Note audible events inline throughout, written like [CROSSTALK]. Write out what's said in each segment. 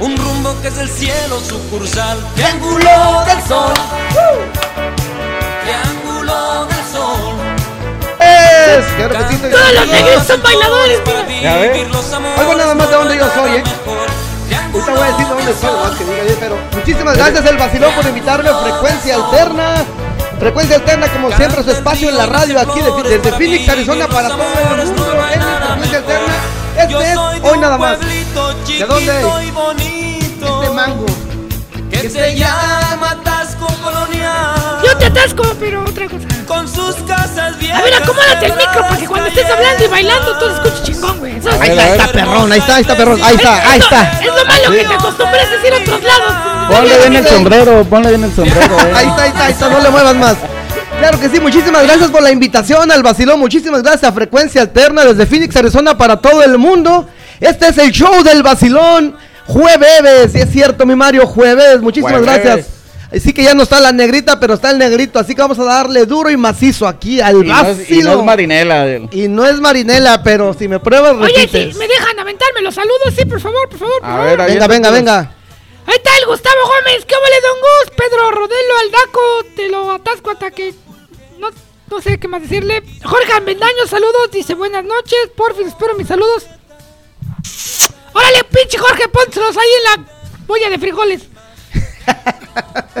un rumbo que es el cielo sucursal. Triángulo del Sol. Triángulo del Sol. Es, que sí, Todos los negros son bailadores, ves. Algo nada más de dónde yo soy, ¿eh? Ahorita voy a decir de dónde soy, más que diga yo, pero muchísimas gracias el vacilón por invitarme a Frecuencia Alterna. Frecuencia Alterna, como siempre, su espacio en la radio aquí de- desde Phoenix, Arizona, para todo el mundo. En Frecuencia Alterna. Este es hoy nada más. ¿De dónde es? De Mango. Que se llama Tasco Colonial. Yo te atasco, pero otra cosa. Con sus casas bien. A ver, acomódate el micro para que cuando estés hablando y bailando todo escuches chingón, güey. Ahí está, ahí está perrón, ahí está, ahí está perrón, ahí está, ahí está. Es lo malo que te acostumbras a decir a otros lados. Ponle bien el sombrero, ponle bien el sombrero. eh. Ahí está, ahí está, ahí está, no le muevas más. Claro que sí, muchísimas gracias por la invitación al vacilón, muchísimas gracias a Frecuencia Alterna desde Phoenix, Arizona para todo el mundo. Este es el show del vacilón, jueves, sí es cierto mi Mario, jueves, muchísimas Jueves. gracias. Así que ya no está la negrita, pero está el negrito, así que vamos a darle duro y macizo aquí al Y no, es, y no es marinela. del- Y no es Marinela, pero si me pruebas, Oye, repites. si me dejan aventarme los saludos, sí, por favor, por favor. por A favor. ver, Venga, venga, venga. Ahí está el Gustavo Gómez. ¿Qué vale, don Gus? Pedro Rodelo Aldaco. Te lo atasco hasta que. No, no sé qué más decirle. Jorge Avendaño, saludos. Dice buenas noches. Porfis, espero mis saludos. Órale, pinche Jorge, pónselos ahí en la boya de frijoles.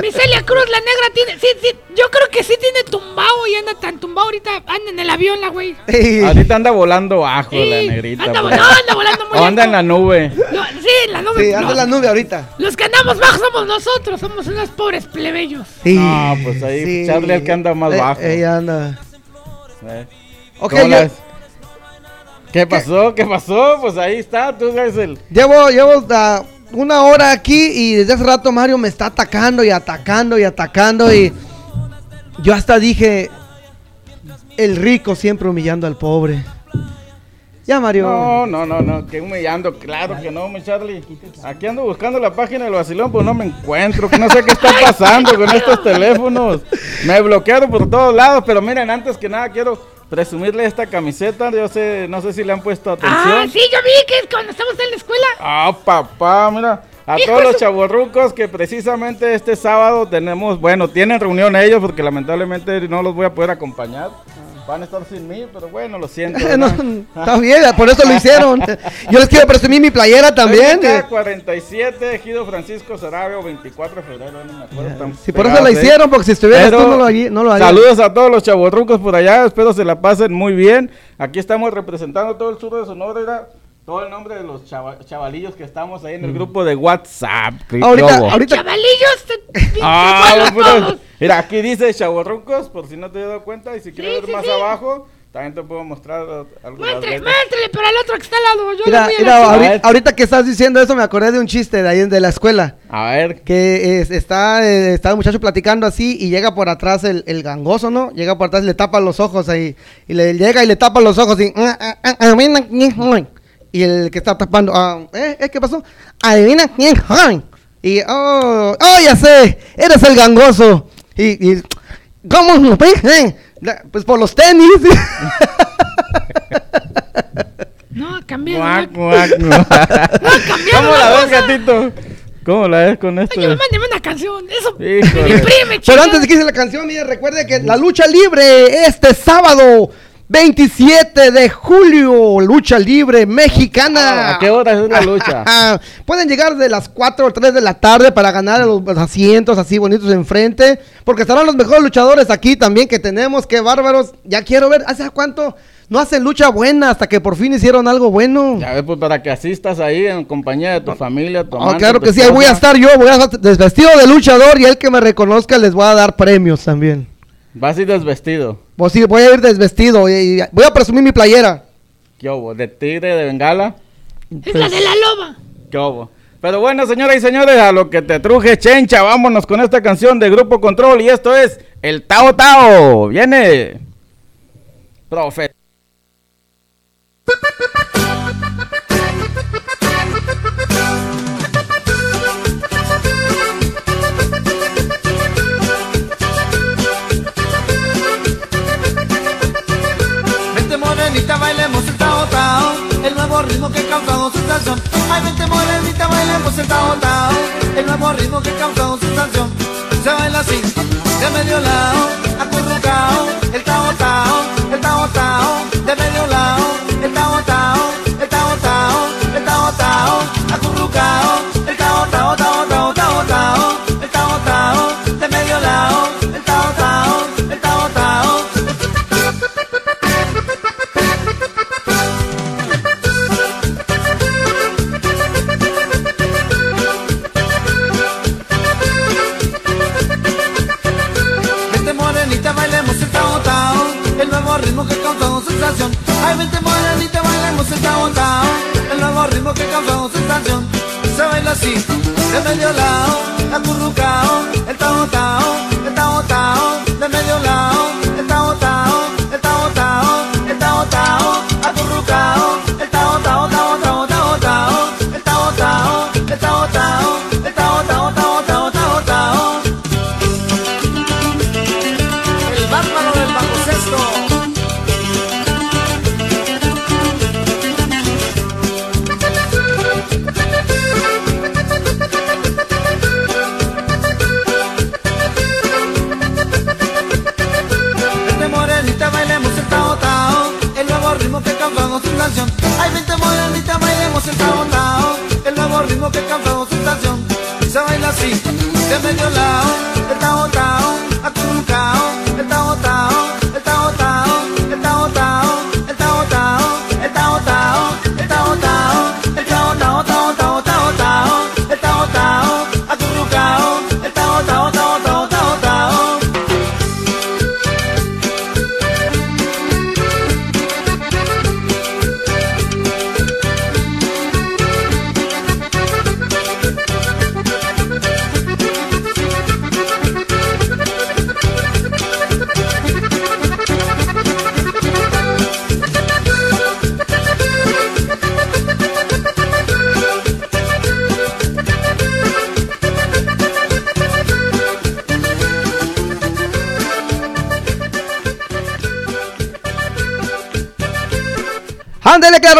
Miselia Cruz, la negra tiene. Sí, sí, yo creo que sí tiene tumbao y anda tan tumbao ahorita. Anda en el avión, la güey. Ey. Ahorita anda volando bajo Sí, la negrita. anda, pues. no, anda volando muy O anda en la nube. No, sí, en la nube. Sí, anda no. en la nube ahorita. Los que andamos bajo somos nosotros, somos unos pobres plebeyos. Sí. No, pues ahí Charlie el que anda más Eh, bajo. Ella anda. Eh. Ok. ¿Qué pasó? ¿Qué pasó? Pues ahí está, tú eres el... Llevo, llevo ah, una hora aquí y desde hace rato Mario me está atacando y atacando y atacando y yo hasta dije, el rico siempre humillando al pobre. Ya Mario. No, no, no, no, que humillando, claro que no, mi Charlie. Aquí ando buscando la página del vacilón, pues no me encuentro, que no sé qué está pasando con estos teléfonos. Me bloquearon por todos lados, pero miren, antes que nada quiero presumirle esta camiseta, yo sé, no sé si le han puesto atención. Ah, sí, yo vi que es cuando estamos en la escuela. Ah, papá, mira. A Hijo todos los chavorrucos que precisamente este sábado tenemos, bueno, tienen reunión ellos porque lamentablemente no los voy a poder acompañar. Van a estar sin mí, pero bueno, lo siento. [LAUGHS] No, está bien, por eso lo hicieron. [LAUGHS] Yo les quiero presumir mi playera también. Técnica eh. 47, Ejido Francisco Sarabia, 24 de febrero, no me acuerdo. Si por eso lo ¿eh? hicieron, porque si estuvieras Pero tú no lo, no lo harías. Saludos a todos los chavorrucos por allá, espero se la pasen muy bien. Aquí estamos representando todo el sur de Sonora, todo el nombre de los chava- chavalillos que estamos ahí en el grupo de WhatsApp. Mm. Ahorita, Lobo. ahorita, Chavalillos, te- [LAUGHS] Ah, pues, mira, aquí dice chavorrucos, por si no te has dado cuenta, y si quieres Sí, ver sí, más sí. abajo, también te puedo mostrar algunas Muéstrale, letras. muéstrale, pero al otro que está al lado. Yo mira, le voy a mira, decir. ahorita, ahorita que estás diciendo eso me acordé de un chiste de ahí de la escuela. A ver, Que es- está, eh, está el muchacho platicando así y llega por atrás el, el gangoso, ¿no? Llega por atrás y le tapa los ojos ahí. Y le llega y le tapa los ojos y... Y el que está tapando... ah, ¿eh? ¿eh? ¿Qué pasó? Adivina quién soy. Y... Oh, oh, ya sé. Eres el gangoso. Y... y ¿Cómo lo? La- Pues por los tenis. [LAUGHS] No, cambié. Cuac, [LAUGHS] No, cuac, cuac. cambiaron ¿Cómo la ves, gatito? ¿Cómo la ves con esto? Oye, mándeme una canción. Eso me Híjole. deprime, Pero chingada. antes de que hice la canción, mire, recuerde que la lucha libre este sábado 27 de julio, lucha libre mexicana. Ah, ¿a qué hora es la lucha? [LAUGHS] Pueden llegar de las 4 o 3 de la tarde para ganar los, asientos así bonitos enfrente, porque estarán los mejores luchadores aquí también que tenemos, qué bárbaros. Ya quiero ver, ¿hace cuánto no hacen lucha buena hasta que por fin hicieron algo bueno? Ya ves, pues para que asistas ahí en compañía de tu familia, tu Oh, amante, claro que sí, ahí voy a estar yo, voy a estar desvestido de luchador y el que me reconozca les voy a dar premios también. Vas a ir desvestido. Pues sí, voy a ir desvestido y, y voy a presumir mi playera. ¿Qué hubo? ¿De tigre, de bengala? Es la de la loba. ¿Qué hubo? Pero bueno, señoras y señores, a lo que te truje, chencha, vámonos con esta canción de Grupo Control y esto es El Tao Tao. Viene. Profe. meglio la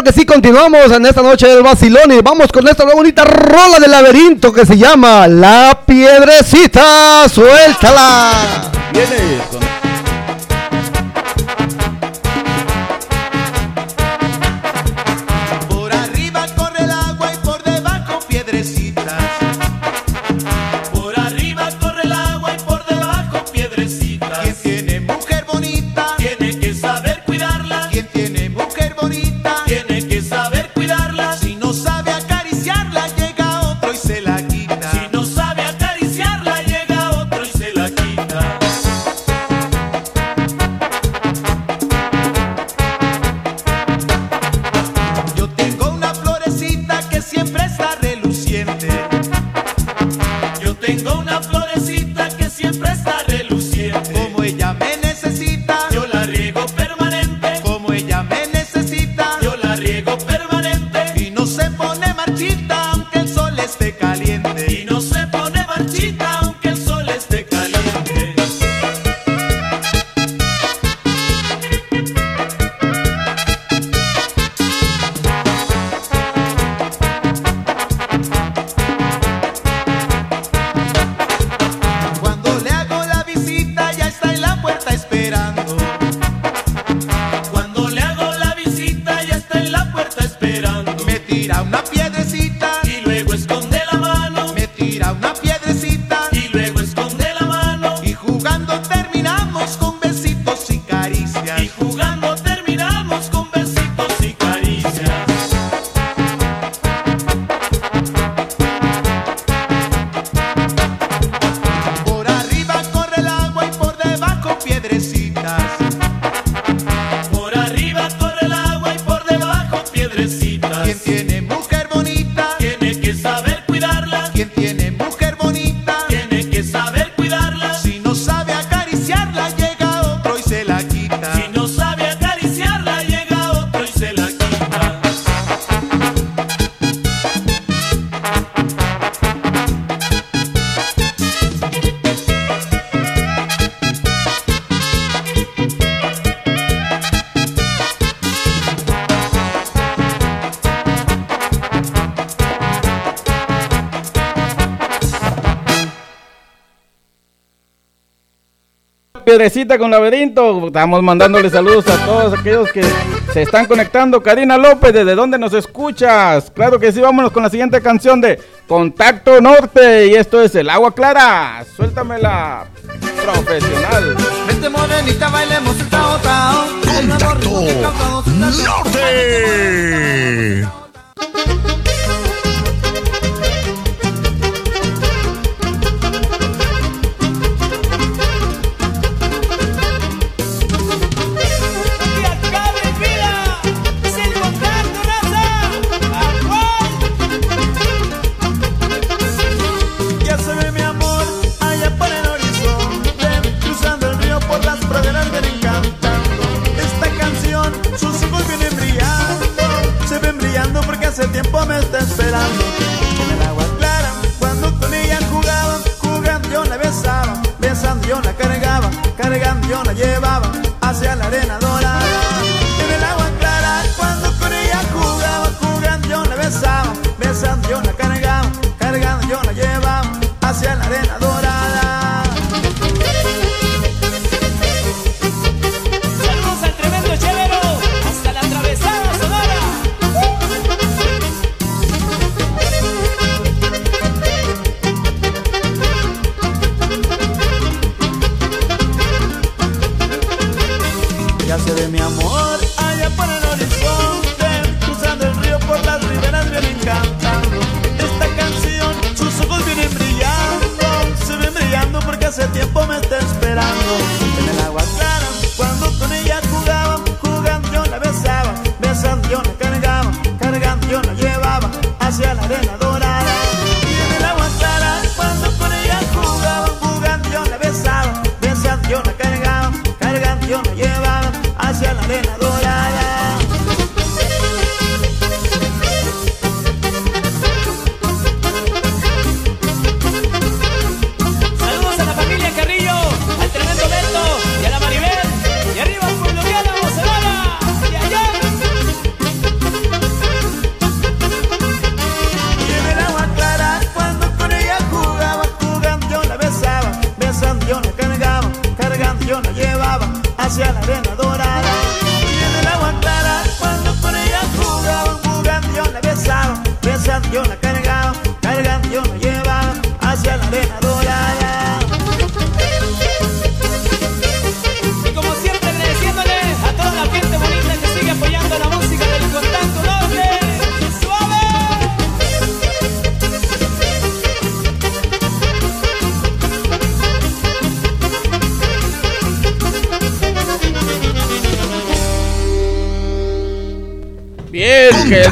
Que sí, continuamos en esta noche del vacilón y vamos con esta bonita rola del laberinto que se llama La Piedrecita. Suéltala. Viene Piedrecita con Laberinto. Estamos mandándole saludos a todos aquellos que se están conectando. Karina López, ¿desde dónde nos escuchas? Claro que sí, vámonos con la siguiente canción de Contacto Norte. Y esto es El Agua Clara. Suéltamela, profesional. Vente morenita, bailemos el tao sensación. Norte.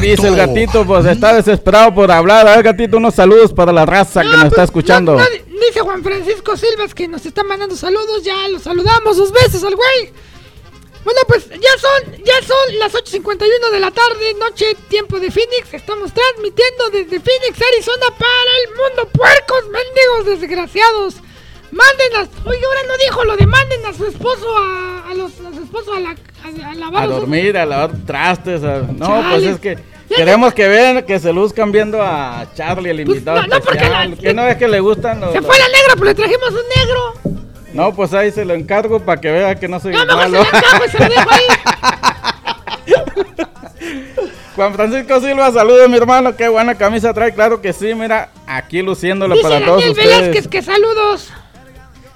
Dice el gatito? Pues está desesperado por hablar. A ver, gatito, unos saludos para la raza que No, nos está pues, escuchando. no- no- dice Juan Francisco Silvas que nos está mandando saludos. Ya los saludamos dos veces al güey. Bueno, pues ya son, ya son las 8.51 de la tarde, noche, tiempo de Phoenix. Estamos transmitiendo desde Phoenix, Arizona para el mundo. Puercos, mendigos, desgraciados. Manden a... Oye, ahora no dijo lo de manden a su esposo a, a los, a su esposo a la... A, a lavar A los- dormir, a lavar trastes. a- No, pues es que queremos que vean, que se luzcan viendo a Charlie, el Pues, invitado no, no, porque especial. la- Que no es que le gustan los... Se fue la negra, pero le trajimos un negro. No, pues ahí se lo encargo para que vea que no soy No, mejor se malo. lo y se lo dejo ahí. [LAUGHS] Juan Francisco Silva, saludos mi hermano, qué buena camisa trae, claro que sí, mira, aquí luciéndola Dice para todos Daniel ustedes. Velázquez que saludos.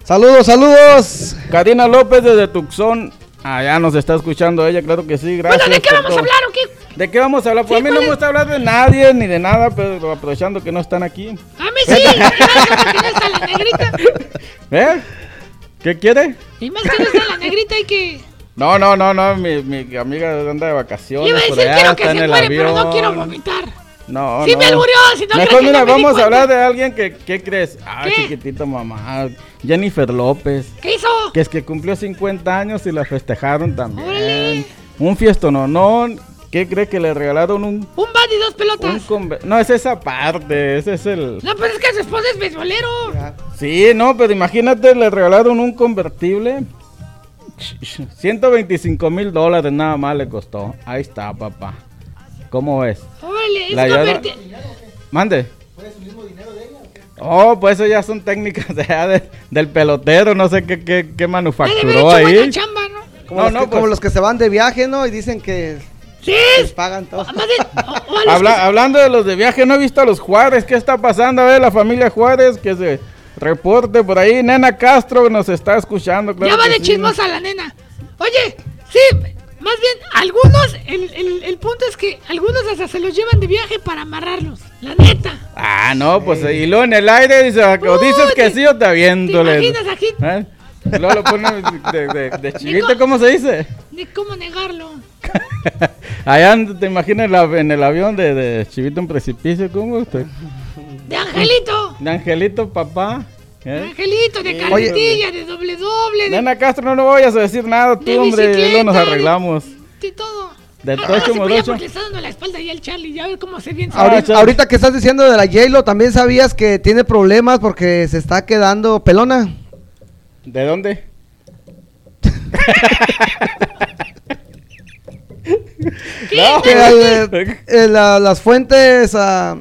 Saludos, saludos. Karina López desde Tucson, allá nos está escuchando ella, claro que sí, gracias. Bueno, ¿de qué vamos a hablar o qué? ¿De qué vamos a hablar? Pues Sí, a mí no ¿cuál me gusta hablar de nadie ni de nada, pero aprovechando que no están aquí. A mí sí, y más que no está la negrita. [LAUGHS] ¿Eh? ¿Qué quiere? Y más que no está la negrita hay que... No, no, no, no, mi, mi amiga anda de vacaciones. Iba a decir allá, quiero que se muere, pero no quiero vomitar. No, Sí no. me alburió, si no, Mejor mira, no me di vamos a hablar de alguien que, ¿qué crees? Ay, ¿Qué? chiquitito mamá, Jennifer López. ¿Qué hizo? Que es que cumplió 50 años y la festejaron también. Órale. Un fiestononón. ¿Qué cree que le regalaron un, Un bat y dos un pelotas. No, es esa parte, ese es el... No, pues es que su esposa es beisbolero. Sí, no, pero imagínate, le regalaron un convertible. 125 mil dólares nada más le costó. Ahí está, papá. ¿Cómo ves? Órale, es La llave- converti- Mande. Oh, pues eso ya son técnicas ya de- del pelotero, no sé qué, qué, qué de manufacturó ahí. chamba, ¿no? Como, No, los no, que, como pues- los que se van de viaje, ¿no? Y dicen que Sí, les pagan todo. más bien, o- o a los Habla- que- hablando de los de viaje, no he visto a los Juárez. ¿Qué está pasando? A ver, la familia Juárez que se reporte por ahí. Nena Castro nos está escuchando. claro ya va de sí. chismosa la nena. Oye, sí, más bien, algunos, el, el, el punto es que algunos hasta se los llevan de viaje para amarrarlos. La neta. Ah, no, pues y luego en el aire dice, o dices que sí o te aviento. ¿Te le- imaginas aquí? ¿Eh? Luego lo ponen de, de, de chivito. ¿cómo se dice? Ni cómo negarlo. [LAUGHS] Allá te imaginas en, la- en el avión de, de chivito en precipicio, ¿cómo? Te- De Angelito. De Angelito, papá. De ¿eh? Angelito, de carretilla, de doble doble, de, Nena Castro, no, no vayas a decir nada tú, De hombre. Luego nos arreglamos. de todo. De Ah, porque le está dando la espalda ya el Charlie. Ya ve cómo se bien. Ah, Ahorita, ahorita que estás diciendo de la J-Lo, ¿también sabías que tiene problemas porque se está quedando pelona? ¿De dónde? No. Que, eh, eh, la- las fuentes ah,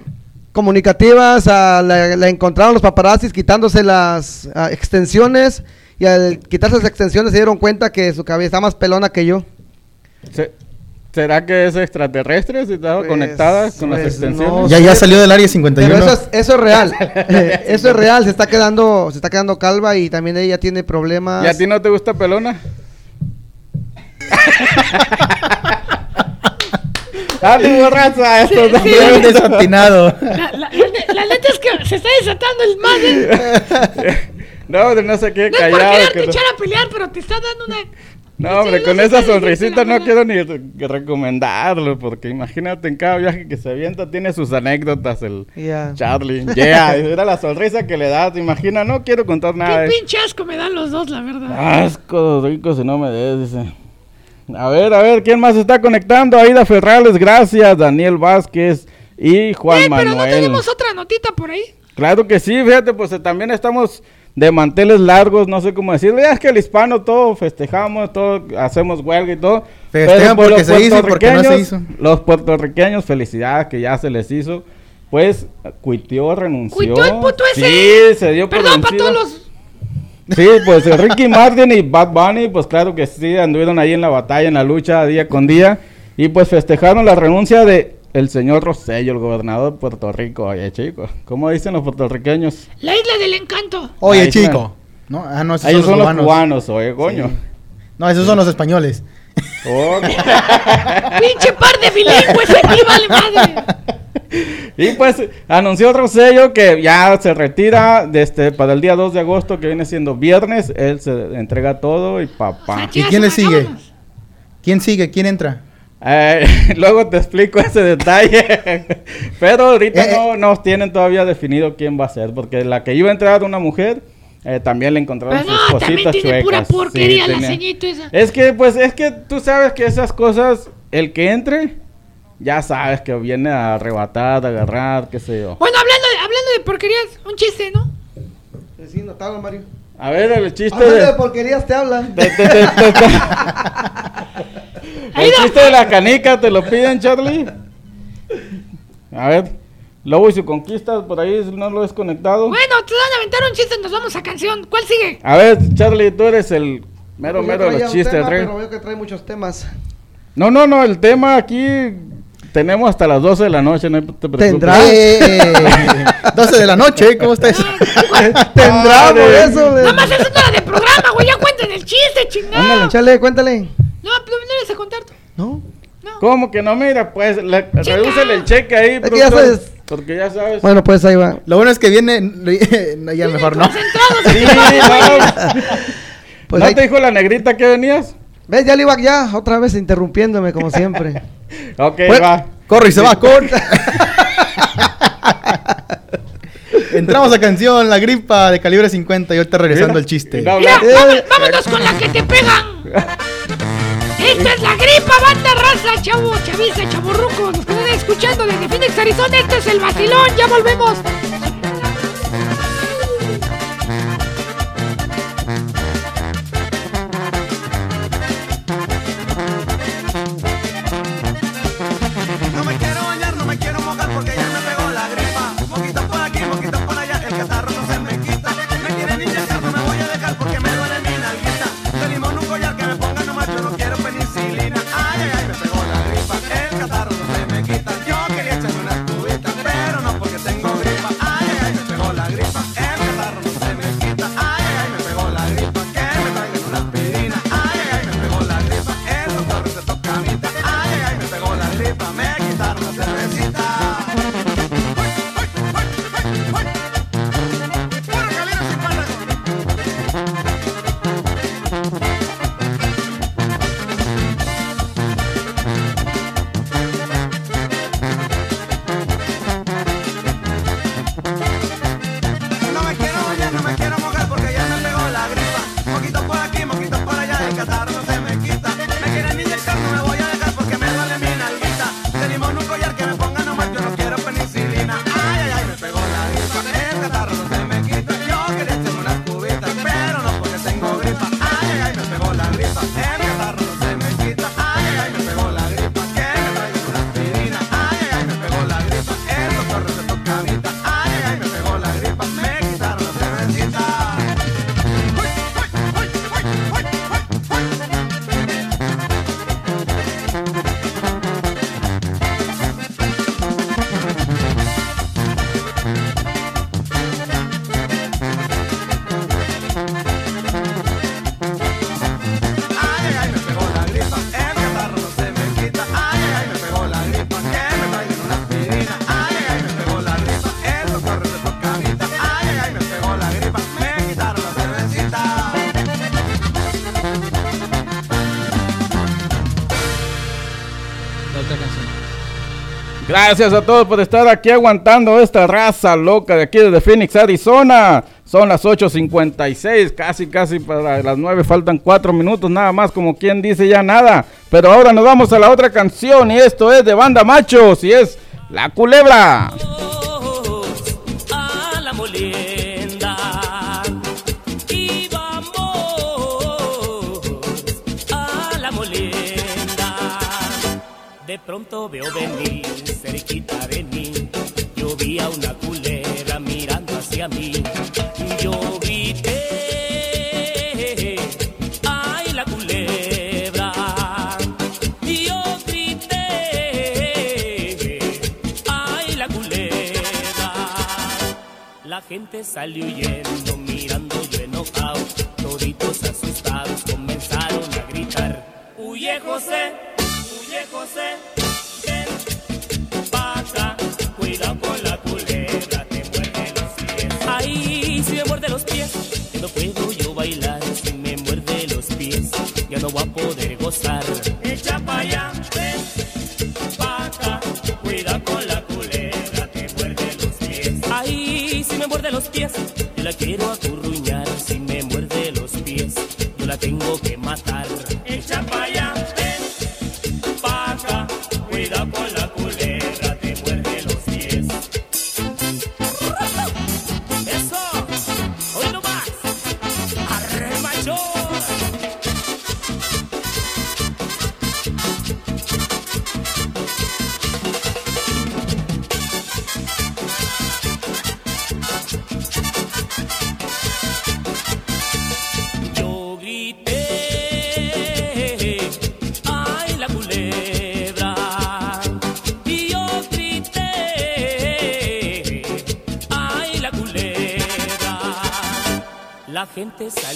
comunicativas ah, la, la encontraron los paparazzis quitándose las ah, extensiones y al quitarse las extensiones se dieron cuenta que su cabeza está más pelona que yo. Se- ¿Será que es extraterrestre si estaba Pues, conectada con las pues, extensiones? no Ya, ya salió del área 51. Pero eso es, eso es real. [LAUGHS] Eh, eso es real, se está quedando se está quedando calva y también ella tiene problemas. ¿Y a ti no te gusta pelona? [LAUGHS] ¡Dale, borracha! Esto Sí, también. Bien desatinado. La, la- la ne- la neta es que se está desatando el madre. [LAUGHS] No, de no sé qué, No es por que no- echar a pelear, pero te está dando una. No, hombre, con esa sonrisita no quiero ni re- recomendarlo, porque imagínate en cada viaje que se avienta tiene sus anécdotas el Ya. Charlie. Yeah, [LAUGHS] era la sonrisa que le da, te imaginas, no quiero contar nada. Qué pinche asco me dan los dos, la verdad. Asco, rico si no me des, dice. A ver, a ver, ¿quién más está conectando? Aida Ferrales, gracias. Daniel Vázquez y Juan Eh, pero no Manuel. tenemos otra notita por ahí. Claro que sí, fíjate, pues eh, también estamos de manteles largos, no sé cómo decirlo. Ya es que el hispano todo festejamos, todo hacemos huelga y todo. Festejan porque los se hizo y porque no se puertorriqueños- hizo. Los puertorriqueños, felicidad que ya se les hizo. Pues cuitió, renunció. Cuitió el puto ese. Sí, se dio por Perdón para todos los. Sí, pues Ricky Martin y Bad Bunny, pues claro que sí, anduvieron ahí en la batalla, en la lucha día con día. Y pues festejaron la renuncia de el señor Rosello, el gobernador de Puerto Rico. Oye, chicos, ¿cómo dicen los puertorriqueños? La isla del encanto. Oye, Ahí chico. No, ah, no, esos Ellos son los cubanos. cubanos, oye, coño. No, esos son los españoles. Ok. [LAUGHS] Pinche par de bilingües aquí, vale madre. y pues anunció Rosello que ya se retira desde, para el día 2 de agosto, que viene siendo viernes. Él se entrega todo y papá. O sea, ¿Y quién le sigue? vámonos. ¿Quién sigue? ¿Quién entra? Eh, [LAUGHS] luego te explico ese detalle. [LAUGHS] Pero ahorita Eh, no nos tienen todavía definido quién va a ser. Porque la que iba a entrar una mujer, eh, también le encontraron Pero sus no, también cositas tiene chuecas. pura porquería la tenía- esa. Es que, pues, es que tú sabes que esas cosas, el que entre, ya sabes que viene a arrebatar, a agarrar, qué sé yo. Bueno, hablando de, hablando de porquerías, un chiste, ¿no? Sí, notable, Mario. A ver, el chiste Hablando de de... porquerías te hablan. de- de- de- de- de- [LAUGHS] Ahí el chiste de la canica, ¿te lo piden, Charlie? A ver, Lobo y su conquista, por ahí no lo has conectado. Bueno, te van a aventar un chiste, nos vamos a canción. ¿Cuál sigue? A ver, Charlie, tú eres el mero, mero de los chistes, tema. Pero veo que trae muchos temas. No, no, no, el tema aquí tenemos hasta las 12 de la noche, no te preocupes. Tendrá. Eh, 12 de la noche, ¿cómo estás? [LAUGHS] Tendrá por Madre. eso. Nada más eso no era de programa, güey. El chiste, chingado. Ándale, chale, cuéntale. No, pero no les a contar tú. ¿No? No. ¿Cómo que no? Mira, pues, le, redúcele el cheque ahí, Es que ya sabes. Porque ya sabes. Bueno, pues ahí va. Lo bueno es que viene. no, [LAUGHS] ya mejor no. Sí, no. [LAUGHS] [LAUGHS] Pues ¿No ahí- te dijo la negrita que venías? ¿Ves? Ya le iba ya, otra vez interrumpiéndome como siempre. Ok, Pues- va. Corre y se va, corre. Entramos a canción La Gripa de calibre 50 y ahorita regresando el chiste. no Mira, habla- vámonos, vámonos con la que te pegan. Esta es la gripa, banda raza, chavo, chaviza, chavorruco. Los que están escuchando desde Phoenix, Arizona, este es el vacilón. Ya volvemos. Gracias a todos por estar aquí aguantando esta raza loca de aquí desde Phoenix, Arizona. Son las 8.56, casi, casi para las 9. Faltan 4 minutos nada más, como quien dice ya nada. Pero ahora nos vamos a la otra canción y esto es de Banda Machos y es La Culebra. Veo venir cerquita de mí, yo vi a una culebra mirando hacia mí. Yo grité, ay la culebra. Yo grité, ay la culebra. La gente salió huyendo, mirando yo enojado. Toditos asustados comenzaron a gritar. Huye José, huye José, no puedo yo bailar. Si me muerde los pies, ya no voy a poder gozar. Echa pa' allá, ven pa' acá. Cuida con la culebra, te muerde los pies. Ay, si me muerde los pies, yo la quiero acurruñar. Si me muerde los pies, yo la tengo que matar. La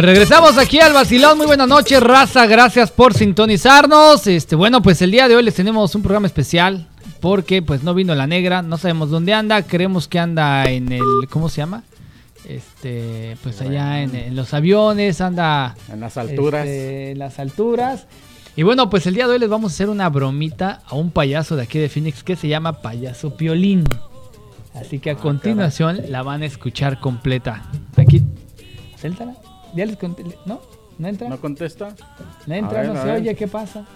Pues regresamos aquí al vacilón. Muy buenas noches, raza. Gracias por sintonizarnos. Este, bueno, pues el día de hoy les tenemos un programa especial porque pues no vino la negra, no sabemos dónde anda, creemos que anda en el ¿cómo se llama? Este, pues allá en, en los aviones, anda En las alturas. este, en las alturas. Y bueno, pues el día de hoy les vamos a hacer una bromita a un payaso de aquí de Phoenix que se llama Payaso Piolín. Así que a continuación la van a escuchar completa. Aquí, suéltala. Ya les conté. ¿No? ¿No entra? ¿No contesta? No entra, ver, no se oye, ¿qué pasa?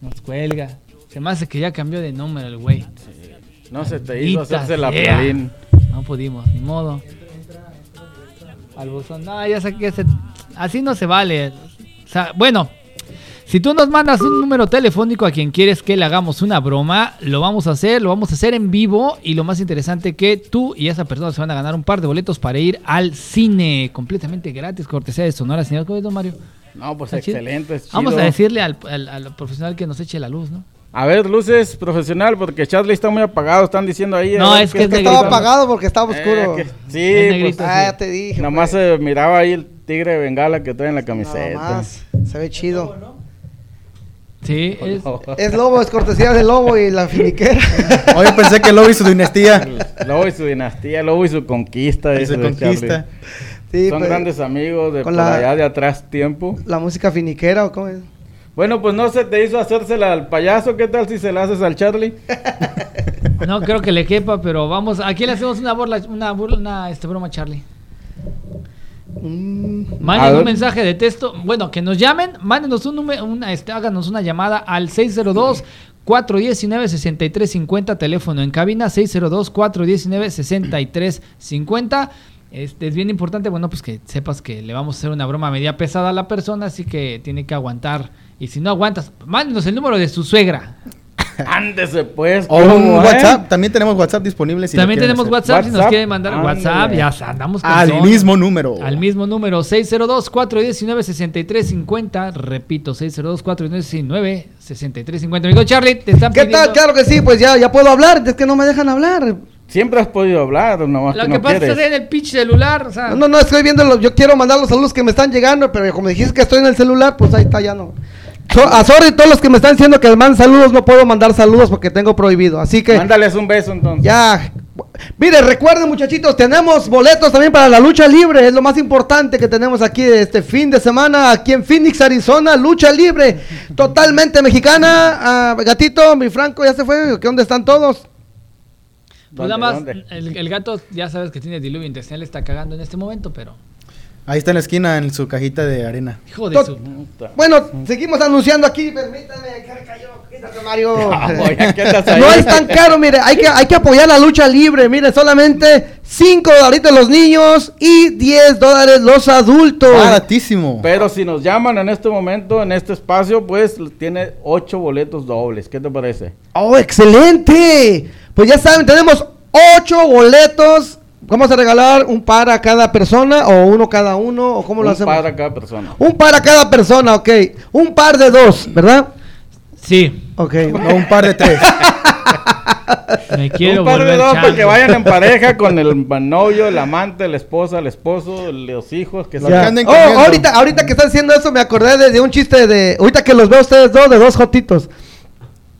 Nos cuelga. Se me hace que ya cambió de número el güey. No se te hizo hacerse la pelín. No pudimos, ni modo. Al buzón. No, ya sé que ese- así no se vale. O sea, bueno, si tú nos mandas un número telefónico a quien quieres que le hagamos una broma, lo vamos a hacer, lo vamos a hacer en vivo y lo más interesante que tú y esa persona se van a ganar un par de boletos para ir al cine completamente gratis, cortesía de Sonora, señor ¿Cómo es, don Mario. No, pues excelente. es Vamos chido. a decirle al, al- al profesional que nos eche la luz, ¿no? A ver, luces profesional, porque Charlie está muy apagado, están diciendo ahí. No, ver es que Es que negrito. estaba apagado porque estaba Eh, oscuro. que- Es sí, negrito. pues, ah, ya te dije. nomás pues. se miraba ahí el tigre de bengala que trae en la Nada camiseta. más. Se ve chido. Sí, es, Es lobo, es cortesía del lobo y la finiquera. [LAUGHS] Hoy pensé que Lobo y su dinastía. Lobo y su dinastía, Lobo y su conquista. Y de conquista. Sí, Son pues, grandes amigos de por la- allá de atrás tiempo. La música finiquera o cómo es. Bueno, pues no se te hizo hacérsela al payaso. ¿Qué tal si se la haces al Charlie? No creo que le quepa, pero vamos, aquí le hacemos una burla, una burla, una este, broma a Charlie. Manden ver. un mensaje de texto. Bueno, que nos llamen, mándenos un número, una, este, háganos una llamada al 602 419 6350 teléfono en cabina 602 419 6350. Este es bien importante, bueno, pues que sepas que le vamos a hacer una broma media pesada a la persona, así que tiene que aguantar. Y si no aguantas, mándenos el número de su suegra. [LAUGHS] Ándese pues. O un ¿cómo, eh? WhatsApp. También tenemos WhatsApp disponible. si También tenemos hacer. WhatsApp, si nos WhatsApp. quieren mandar. WhatsApp, ya andamos con Al son. mismo número. Al mismo número, 602-419-6350. Repito, 602-419-6350. Amigo Charlie, te están ¿Qué pidiendo... tal? Claro que sí, pues ya, ya puedo hablar, es que no me dejan hablar. Siempre has podido hablar, nomás Lo que que no pasa es que quieres. estás en el pitch celular, o sea... No, no, no, estoy viendo, los- yo quiero mandar los saludos que me están llegando, pero como dijiste que estoy en el celular, pues ahí está, ya no. So- a sorry todos los que me están diciendo que mandan saludos, no puedo mandar saludos porque tengo prohibido, así que Mándales un beso entonces. ya. Mire, recuerden muchachitos, tenemos boletos también para la lucha libre, es lo más importante que tenemos aquí este fin de semana, aquí en Phoenix, Arizona, lucha libre, totalmente mexicana. Ah, gatito, mi Franco, ya se fue, ¿qué dónde están todos? Pues nada ¿Dónde, más, el, el gato ya sabes que tiene diluvio intestinal, está cagando en este momento, pero... Ahí está en la esquina, en su cajita de arena. Hijo de Tot- su... Bueno, seguimos anunciando aquí, permítame, que cayó, quítate, Mario. [LAUGHS] Oye, ¿qué andas [LAUGHS] ahí? No es tan caro, mire, hay que, hay que apoyar la lucha libre, mire, solamente 5 dolaritos los niños y 10 dólares los adultos. Baratísimo. Pero si nos llaman en este momento, en este espacio, pues tiene ocho boletos dobles. ¿Qué te parece? Oh, excelente. Pues ya saben, tenemos 8 boletos. Vamos a regalar un par a cada persona o uno cada uno o cómo lo Un hacemos. para cada persona. Un par a cada persona, ok. Un par de dos, ¿verdad? Sí, Ok. No, un par de tres. [LAUGHS] me quiero un par de dos para que vayan en pareja [LAUGHS] con el novio, el amante, la esposa, el esposo, los hijos. Que que anden Oh, ahorita, ahorita que están haciendo eso, me acordé de, de un chiste de. Ahorita que los veo ustedes dos, de dos jotitos.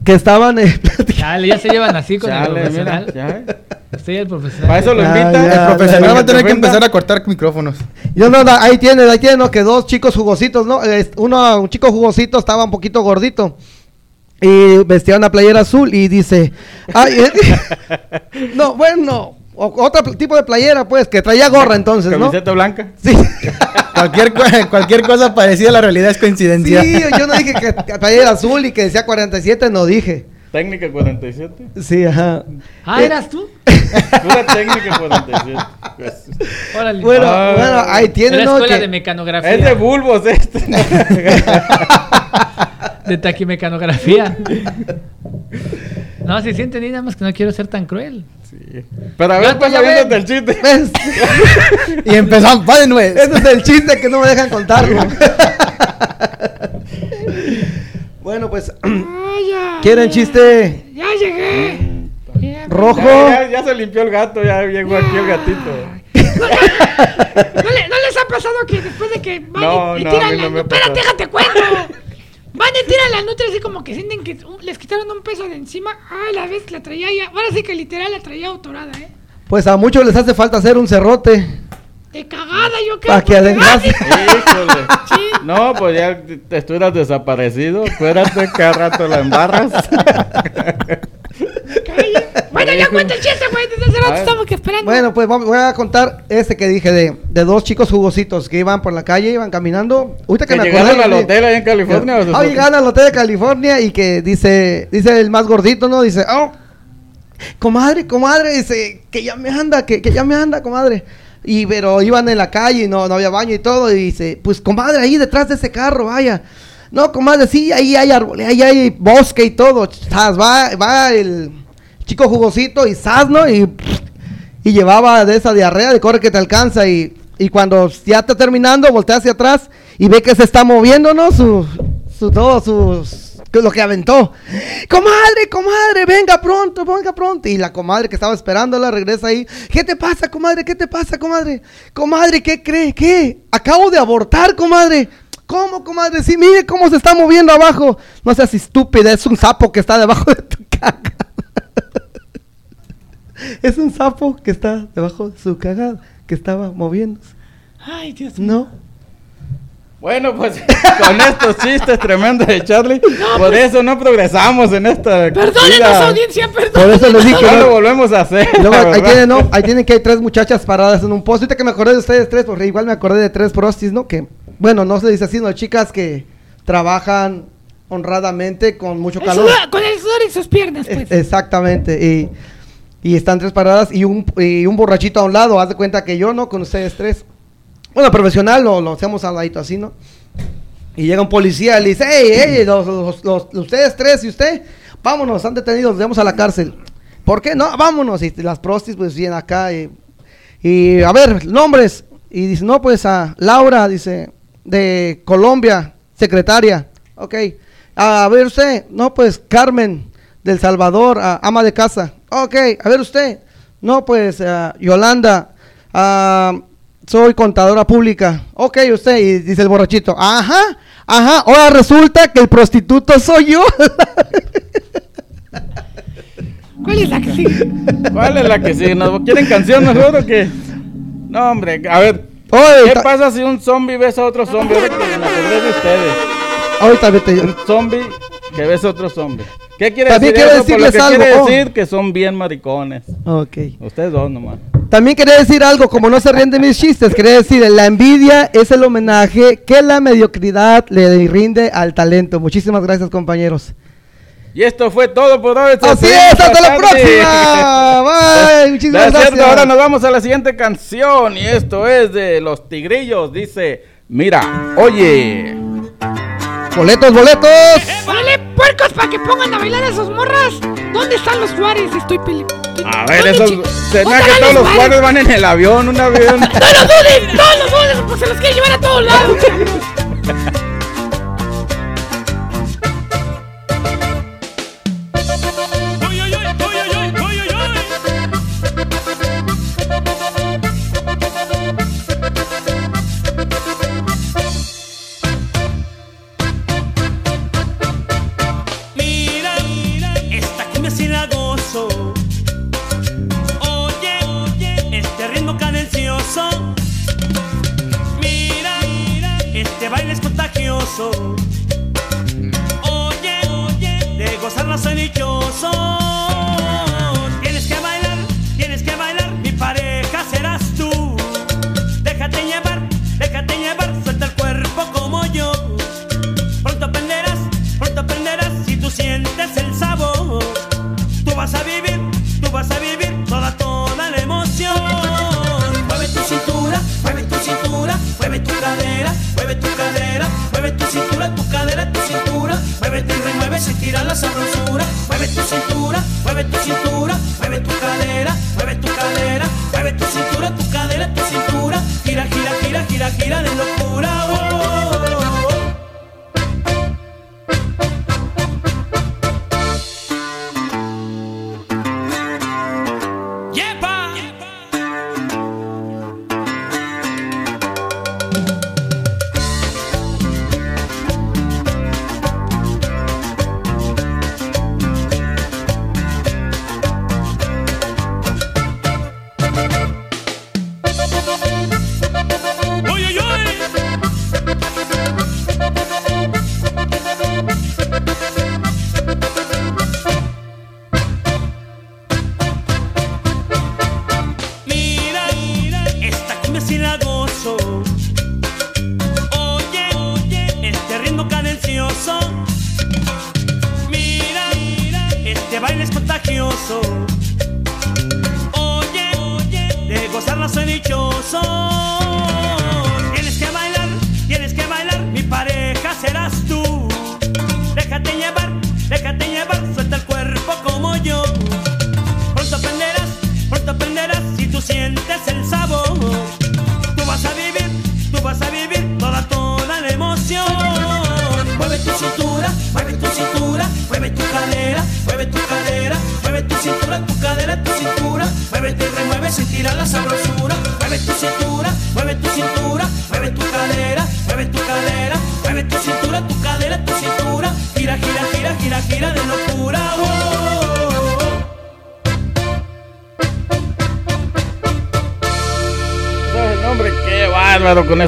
Que estaban. eh. [LAUGHS] Chale, ya se llevan así con el mira, profesional. ya, eh. Estoy el profesional. Para eso lo invita. ya, El profesional ya, va a tener que empezar a cortar micrófonos. Yo no, no, ahí tiene, ahí tiene, ¿no? que dos chicos jugositos, ¿no? Uno, un chico jugosito estaba un poquito gordito. Y vestía una playera azul y dice, ay, eh, [LAUGHS] no, bueno, o- otro tipo de playera, pues, que traía gorra entonces, ¿no? Camiseta blanca. Sí. [LAUGHS] Cualquier, cu- [LAUGHS] cualquier cosa parecida a la realidad es coincidencia. Sí, yo no dije que, que playera azul y que decía 47, no dije. Técnica 47. Sí, ajá. Ah, Eh, ¿eras tú? [LAUGHS] Pura técnica 47. Pues, Órale. Bueno, Ah. bueno, ahí tiene, ¿no? escuela Que- de mecanografía. es de bulbos este. [LAUGHS] de taquimecanografía. No, si sí entendí, nada más que no quiero ser tan cruel. Pero a ver, pues ya aviéntate el chiste. ¿Ves? [LAUGHS] Y empezamos, va de nuevo. Ese es el chiste que no me dejan contarlo. [LAUGHS] bueno, pues, [CLEARS THROAT] Vaya. ¿quieren chiste Ya llegué. Rojo? Ya, ya- ya se limpió el gato, ya llegó aquí el gatito. ¿No, le- no les ha pasado que después de que van No, y, no, tiran la no Espérate, déjate cuento. Van y tiran la nutria así como que sienten que les quitaron un peso de encima. Ay, la vez la traía ya. Ahora sí que literal la traía autorada, ¿eh? Pues a muchos les hace falta hacer un cerrote. De cagada, yo creo. Pa' que adelgace. [LAUGHS] Híjole. No, pues ya te te estuvieras desaparecido. Espérate, cada rato la embarras. [LAUGHS] Bueno, ya cuenta el chiste, güey. Desde hace rato estamos que esperando. Bueno, pues voy a contar ese que dije de, de dos chicos jugositos que iban por la calle, iban caminando. Ahorita que, Que me llegaron acordé, al hotel ahí en California. ¿o se Ah, fue? llegaron al hotel de California y que dice, dice el más gordito, ¿no? Dice, oh, comadre, comadre, dice, que ya me anda, que, que ya me anda, comadre. Y pero iban en la calle y no, no había baño y todo. Y dice, pues comadre, ahí detrás de ese carro, vaya. No, comadre, sí, ahí hay árboles, ahí hay bosque y todo. Zas, Va, va el chico jugosito y sas, ¿no? Y, y llevaba de esa diarrea de corre que te alcanza. Y, y cuando ya está terminando, voltea hacia atrás y ve que se está moviendo, ¿no? Su, su todo, sus lo que aventó. Comadre, comadre, venga pronto, venga pronto. Y la comadre que estaba esperándola regresa ahí. ¿Qué te pasa, comadre? ¿Qué te pasa, comadre? Comadre, ¿qué cree? ¿Qué? Acabo de abortar, comadre. ¿Cómo, comadre? Sí, mire cómo se está moviendo abajo. No seas estúpida, es un sapo que está debajo de tu [LAUGHS] caga. [LAUGHS] es un sapo que está debajo de su cagada, que estaba moviéndose. Ay, Dios mío. No. Bueno, pues [LAUGHS] con estos chistes tremendos de Charlie, por eso no progresamos en esta. Perdónenos, audiencia, Por perdón. eso les dije que No lo no. volvemos a hacer. [LAUGHS] La ahí tienen, ¿no? Ahí tienen que hay tres muchachas paradas en un post. Ahorita que me acordé de ustedes tres, porque igual me acordé de tres prostis, ¿no? Que, bueno, no se dice así, ¿no? Chicas que trabajan honradamente con mucho El calor. sudor- con el sudor en sus piernas, pues. Eh, Exactamente. Y, y están tres paradas y un, borrachito a un lado. Haz de cuenta que yo, ¿no? Con ustedes tres. Bueno, profesional, lo, hacemos al ladito así, ¿no? Y llega un policía y le dice, hey, hey, los, los- los- ustedes tres y usted, vámonos, están detenidos, vamos a la cárcel. ¿Por qué? No, vámonos. Y las prostis pues vienen acá y, y, a ver, nombres. Y dice, no, pues a Laura, dice, de Colombia, secretaria. Ok. A ver usted, no, pues Carmen, del Salvador, a- ama de casa. Ok, a ver usted, no, pues ah, Yolanda, soy contadora pública. Ok, usted, y dice el borrachito, ajá, ajá, ahora resulta que el prostituto soy yo. [LAUGHS] ¿Cuál es la que sigue? ¿Cuál es la que sigue? ¿Nos quieren canción mejor o qué? No, hombre, a ver. Oye, ¿Qué pasa si un zombie besa a otro zombie? Ahora que me acordé de ustedes. ahorita vete. Un zombie que besa a otro zombie. ¿Qué quiere También decir quiero decirles quiere algo, oh. decir que son bien maricones. Ok. Ustedes dos nomás. También quería decir algo, como no se ríen de mis chistes, quería decir, la envidia es el homenaje que la mediocridad le rinde al talento. Muchísimas gracias, compañeros. Y esto fue todo por hoy. Así es, hasta la próxima. [LAUGHS] Bye, muchísimas cierto, gracias. ahora nos vamos a la siguiente canción. Y esto es de Los Tigrillos. Dice, mira, oye. Boletos, boletos. ¡Órale, puercos, para que pongan a bailar a sus morras! ¿Dónde están los Juárez? Estoy peli... A ver, ¿Dónde, esos... chi- Se me ¿Dónde hace que todos los Juárez? cuadros van en el avión, un avión. [LAUGHS] ¡No lo duden! ¡No lo duden! Pues se los quiere llevar a todos lados. [LAUGHS]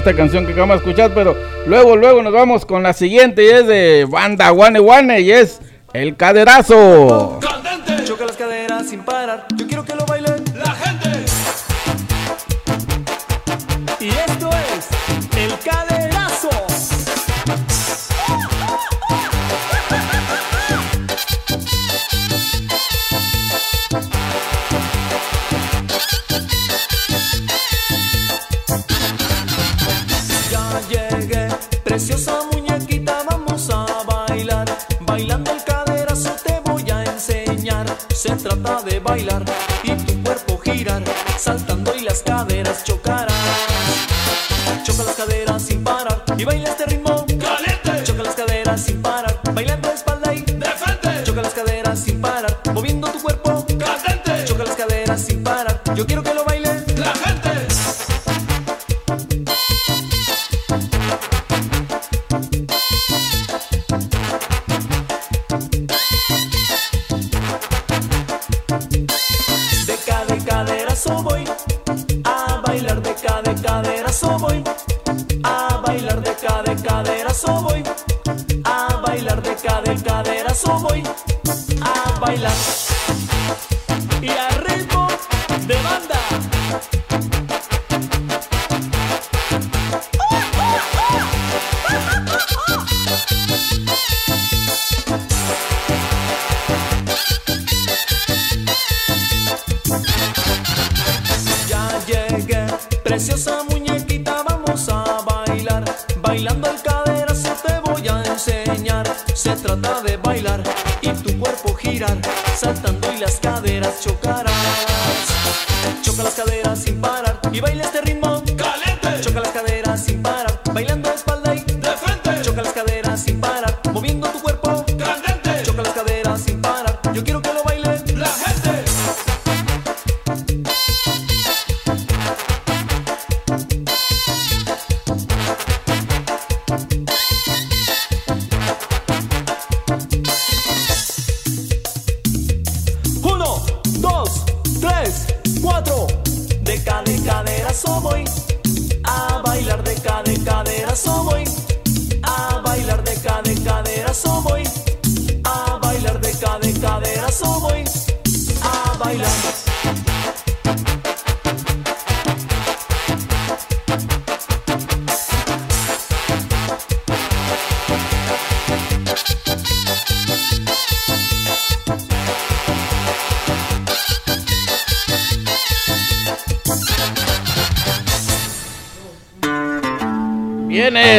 esta canción que acabamos de escuchar, pero luego, luego nos vamos con la siguiente y es de banda Guane Guane y es El Caderazo. Las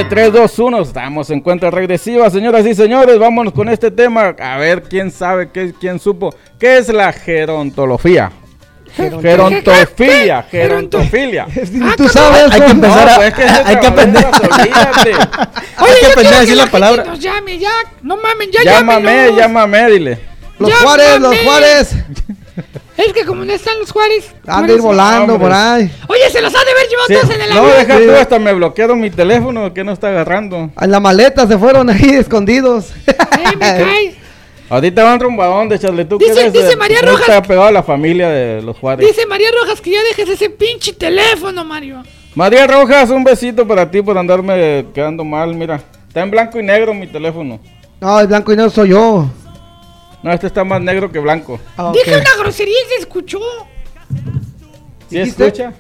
3, 2, 1, estamos en cuenta regresiva, señoras y señores, vámonos con este tema, a ver quién sabe, qué, quién supo, qué es la gerontología. Gerontofilia, [LAUGHS] gerontofilia. Tú sabes, Hay que empezar a- pues es que hay que aprender. [LAUGHS] Oye, Hay que aprender a decir que la gente palabra. Nos llame ya. No mamen, ya Llámame, llámame, dile. Los Juárez, los. Juárez. Es que como no están los Juárez. Han de ir volando por ahí. Oye, se los ha de ver llevado Sí, todos en el No, avión. deja Sí. tú, hasta me bloquearon mi teléfono que no está agarrando. En la maleta se fueron ahí [LAUGHS] escondidos. Eh, me [LAUGHS] cae. Ahorita van rumbadón de echarle tú. Dice- dice de- María Rojas- Está pegado a la familia de los Juárez. Dice María Rojas que ya dejes ese pinche teléfono, Mario. María Rojas, un besito para ti por andarme quedando mal. Mira, está en blanco y negro mi teléfono. No, el blanco y negro soy yo. No, este está más negro que blanco. Ah. Dije una grosería y se escuchó. ¿Sí escucha?